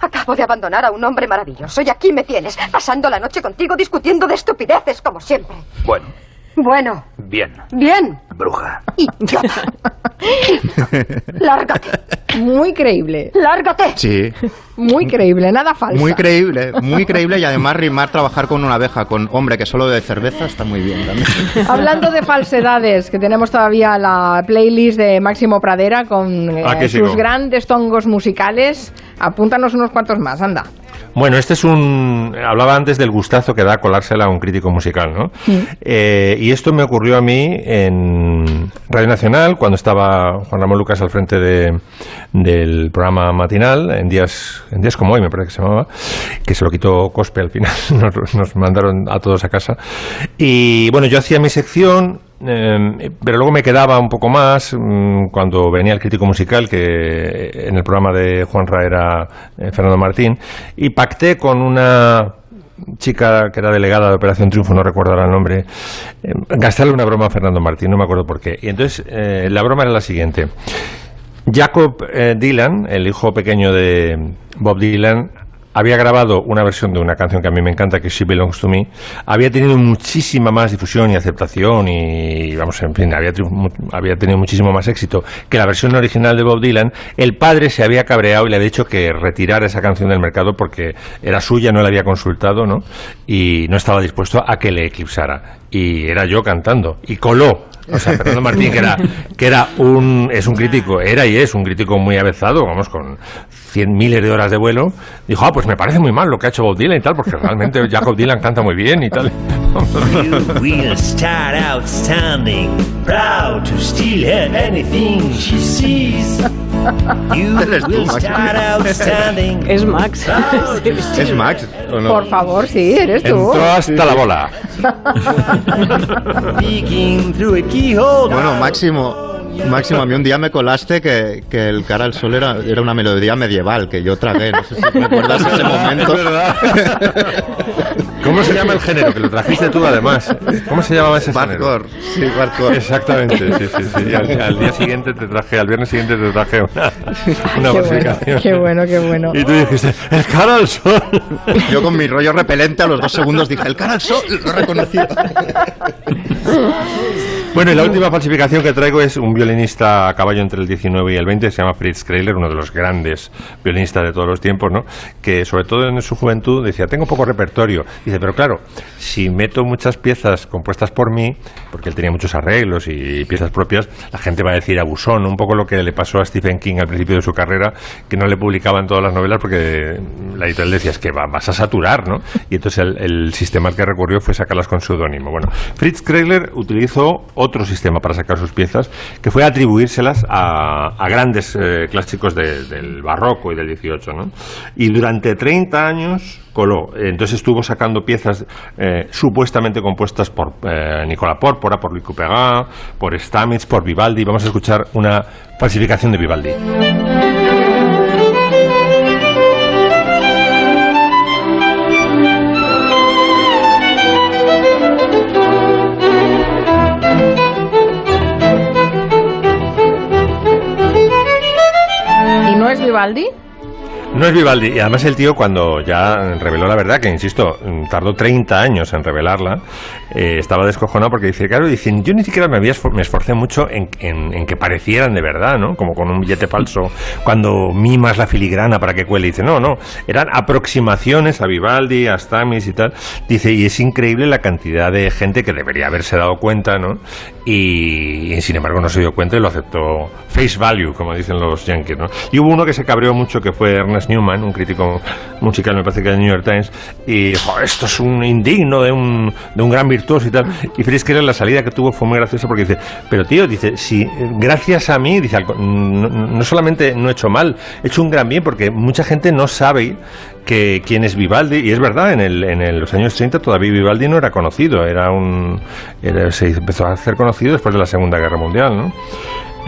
Acabo de abandonar a un hombre maravilloso y aquí me tienes, pasando la noche contigo discutiendo de estupideces como siempre. Bueno, Bueno, bien. bien. Bruja. Idiota. Lárgate. Muy creíble. Lárgate. Sí, Muy creíble, nada falso. muy creíble, muy creíble y además rimar trabajar con una abeja, con hombre que solo de cerveza está muy bien también. Hablando de falsedades, que tenemos todavía la playlist de Máximo Pradera con eh, Aquí sus sigo. grandes tongos musicales. Apúntanos unos cuantos más, anda. Bueno, este es un. Hablaba antes del gustazo que da colársela a un crítico musical, ¿no? Eh, y esto me ocurrió a mí en Radio Nacional, cuando estaba Juan Ramón Lucas al frente de- del programa matinal, en días, en días como hoy, me parece que se llamaba, que se lo quitó Cospe al final, <laughs> nos, nos mandaron a todos a casa. Y bueno, yo hacía mi sección. Eh, pero luego me quedaba un poco más mm, cuando venía el crítico musical, que en el programa de Juanra era eh, Fernando Martín, y pacté con una chica que era delegada de Operación Triunfo, no recuerdo ahora el nombre, eh, gastarle una broma a Fernando Martín, no me acuerdo por qué. Y entonces eh, la broma era la siguiente. Jacob eh, Dylan, el hijo pequeño de Bob Dylan, había grabado una versión de una canción que a mí me encanta, que es She Belongs to Me. Había tenido muchísima más difusión y aceptación y, vamos, en fin, había, había tenido muchísimo más éxito que la versión original de Bob Dylan. El padre se había cabreado y le había dicho que retirara esa canción del mercado porque era suya, no la había consultado, ¿no? Y no estaba dispuesto a que le eclipsara. Y era yo cantando. Y coló. O sea, Fernando Martín, que era, que era un, es un crítico, era y es un crítico muy avezado, vamos, con cien miles de horas de vuelo, dijo, ah, pues me parece muy mal lo que ha hecho Bob Dylan y tal, porque realmente Jacob Dylan canta muy bien y tal. Will start outstanding, proud to steal anything she sees. You Eres tú, will Max. start outstanding. Es Max. <laughs> ¿Es Max o no? Por favor, sí, eres tú. Entró hasta la bola. <laughs> Peeking through a keyhole. Bueno, Máximo, Máximo, a mí un día me colaste que, que el cara al sol era, era una melodía medieval que yo tragué. No sé si recuerdas <laughs> ese momento. Es verdad. ¿Cómo se <laughs> llama el género? Que lo trajiste tú además. ¿Cómo se llamaba ese género? Hardcore, sí, hardcore. Exactamente, sí, sí, sí. <laughs> Y al, al día siguiente te traje, al viernes siguiente te traje una, una Qué bueno, qué bueno, qué bueno. Y tú dijiste, el cara al sol. Yo con mi rollo repelente a los dos segundos dije, el cara al sol, lo he reconocido. Bueno, y la última falsificación que traigo es un violinista a caballo entre el 19 y el 20, se llama Fritz Kreyler, uno de los grandes violinistas de todos los tiempos, ¿no? Que sobre todo en su juventud decía, tengo poco repertorio. Dice, pero claro, si meto muchas piezas compuestas por mí, porque él tenía muchos arreglos y piezas propias, la gente va a decir abusón, un poco lo que le pasó a Stephen King al principio de su carrera, que no le publicaban todas las novelas porque la editorial decía, es que va- vas a saturar, ¿no? Y entonces el, el sistema al que recurrió fue sacarlas con seudónimo. Bueno, Fritz Kreyler utilizó otro sistema para sacar sus piezas, que fue atribuírselas a, a grandes eh, clásicos de- del barroco y del 18, ¿no? Y durante 30 años entonces estuvo sacando piezas eh, supuestamente compuestas por eh, Nicola Pórpora, por Luis Couperin, por Stamitz, por Vivaldi. Vamos a escuchar una falsificación de Vivaldi. ¿Y no es Vivaldi? No es Vivaldi, y además el tío cuando ya reveló la verdad, que insisto, tardó 30 años en revelarla, eh, estaba descojonado porque dice, claro, dicen, yo ni siquiera me, había me esforcé mucho en, en- en que parecieran de verdad, ¿no? Como con un billete falso, cuando mimas la filigrana para que cuele. Dice, no, no, eran aproximaciones a Vivaldi, a Stamis y tal. Dice, y es increíble la cantidad de gente que debería haberse dado cuenta, ¿no? Y, y sin embargo no se dio cuenta y lo aceptó face value, como dicen los yankees, ¿no? Y hubo uno que se cabreó mucho, que fue Ernest Newman, un crítico musical, me parece que del New York Times, y dijo, esto es un indigno de un, de un gran virtuoso y tal. Y Félix Keller, la salida que tuvo fue muy graciosa porque dice, pero tío, dice, si gracias a mí, dice, no, no solamente no he hecho mal, he hecho un gran bien porque mucha gente no sabe que quién es Vivaldi, y es verdad, en, el, en los años 30 todavía Vivaldi no era conocido, era un se empezó a hacer conocido después de la Segunda Guerra Mundial, ¿no?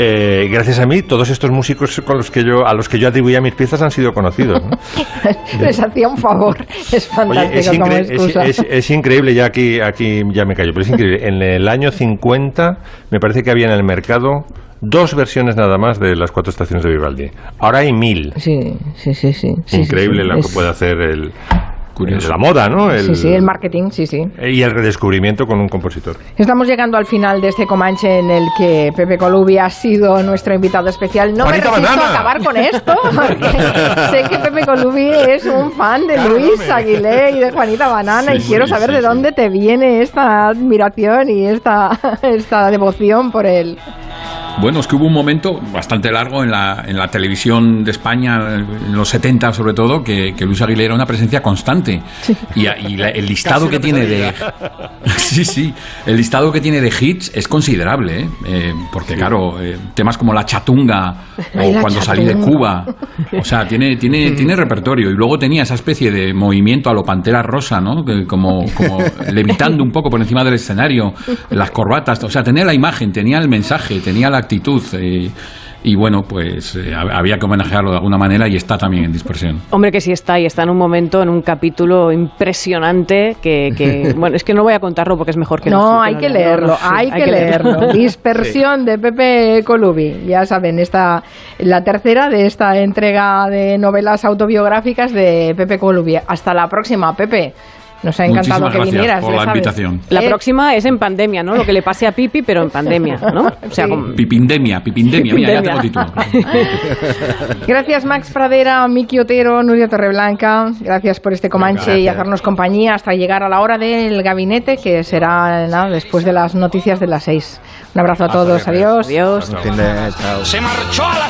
Eh, gracias a mí, todos estos músicos con los que yo, a los que yo atribuía mis piezas han sido conocidos. ¿no? <laughs> Les hacía un favor. Es fantástico Oye, es, como incre- es- excusa. es- es increíble, ya aquí, aquí ya me callo, pero es increíble. En el año 50 me parece que había en el mercado dos versiones nada más de las cuatro estaciones de Vivaldi. Ahora hay mil. Sí, sí, sí, sí. increíble sí, sí. lo que puede hacer el, la moda, ¿no? El- Sí, sí, el marketing, sí, sí. y el redescubrimiento con un compositor. Estamos llegando al final de este Comanche en el que Pepe Colubi ha sido nuestro invitado especial. No Juanita me resisto Banana. a acabar con esto, <laughs> porque sé que Pepe Colubi es un fan de Luis Aguilé y de Juanita Banana Sí, y quiero sí, saber sí, de sí. dónde te viene esta admiración y esta, esta devoción por él. Bueno, es que hubo un momento bastante largo en la, en la televisión de España, en los 70 sobre todo, que, que Luis Aguilera era una presencia constante. Y, la- el listado Casi que tiene de... <laughs> Sí, sí, el listado que tiene de hits es considerable, ¿eh? Eh, porque claro, eh, temas como La Chatunga Ay, <laughs> o La Cuando salí de. Cuba, o sea, tiene, tiene, <laughs> tiene repertorio. Y luego tenía esa especie de movimiento a lo Pantera Rosa, ¿no? Que como, como levitando un poco por encima del escenario, las corbatas, o sea, tenía la imagen, tenía el mensaje, tenía la actitud. eh, y bueno, pues eh, hab- había que homenajearlo de alguna manera y está también en dispersión. Hombre, que sí está, y está en un momento, en un capítulo impresionante que, que- <laughs> bueno, es que no voy a contarlo porque es mejor que No, lo hay que no, no, leerlo, sí, hay que leerlo. <laughs> Dispersión de Pepe Colubi. Ya saben, esta la tercera de esta entrega de novelas autobiográficas de Pepe Colubi. Hasta la próxima, Pepe. Nos ha encantado Muchísimas que gracias vinieras. por la sabes. invitación. La Eh, próxima es en pandemia, ¿no? Lo que le pase a Pipi, pero en <laughs> pandemia, ¿no? O sea, Sí. con- Pipindemia, pipindemia, mira, ya tengo Pipindemia. título. <laughs> Gracias Max Pradera, Miki Otero, Nuria Torreblanca. Gracias por este Comanche y Gracias. hacernos compañía hasta llegar a la hora del gabinete, que será nada, después de las noticias de las seis. Un abrazo a todos. Adiós. Adiós. Chao. Se marchó a la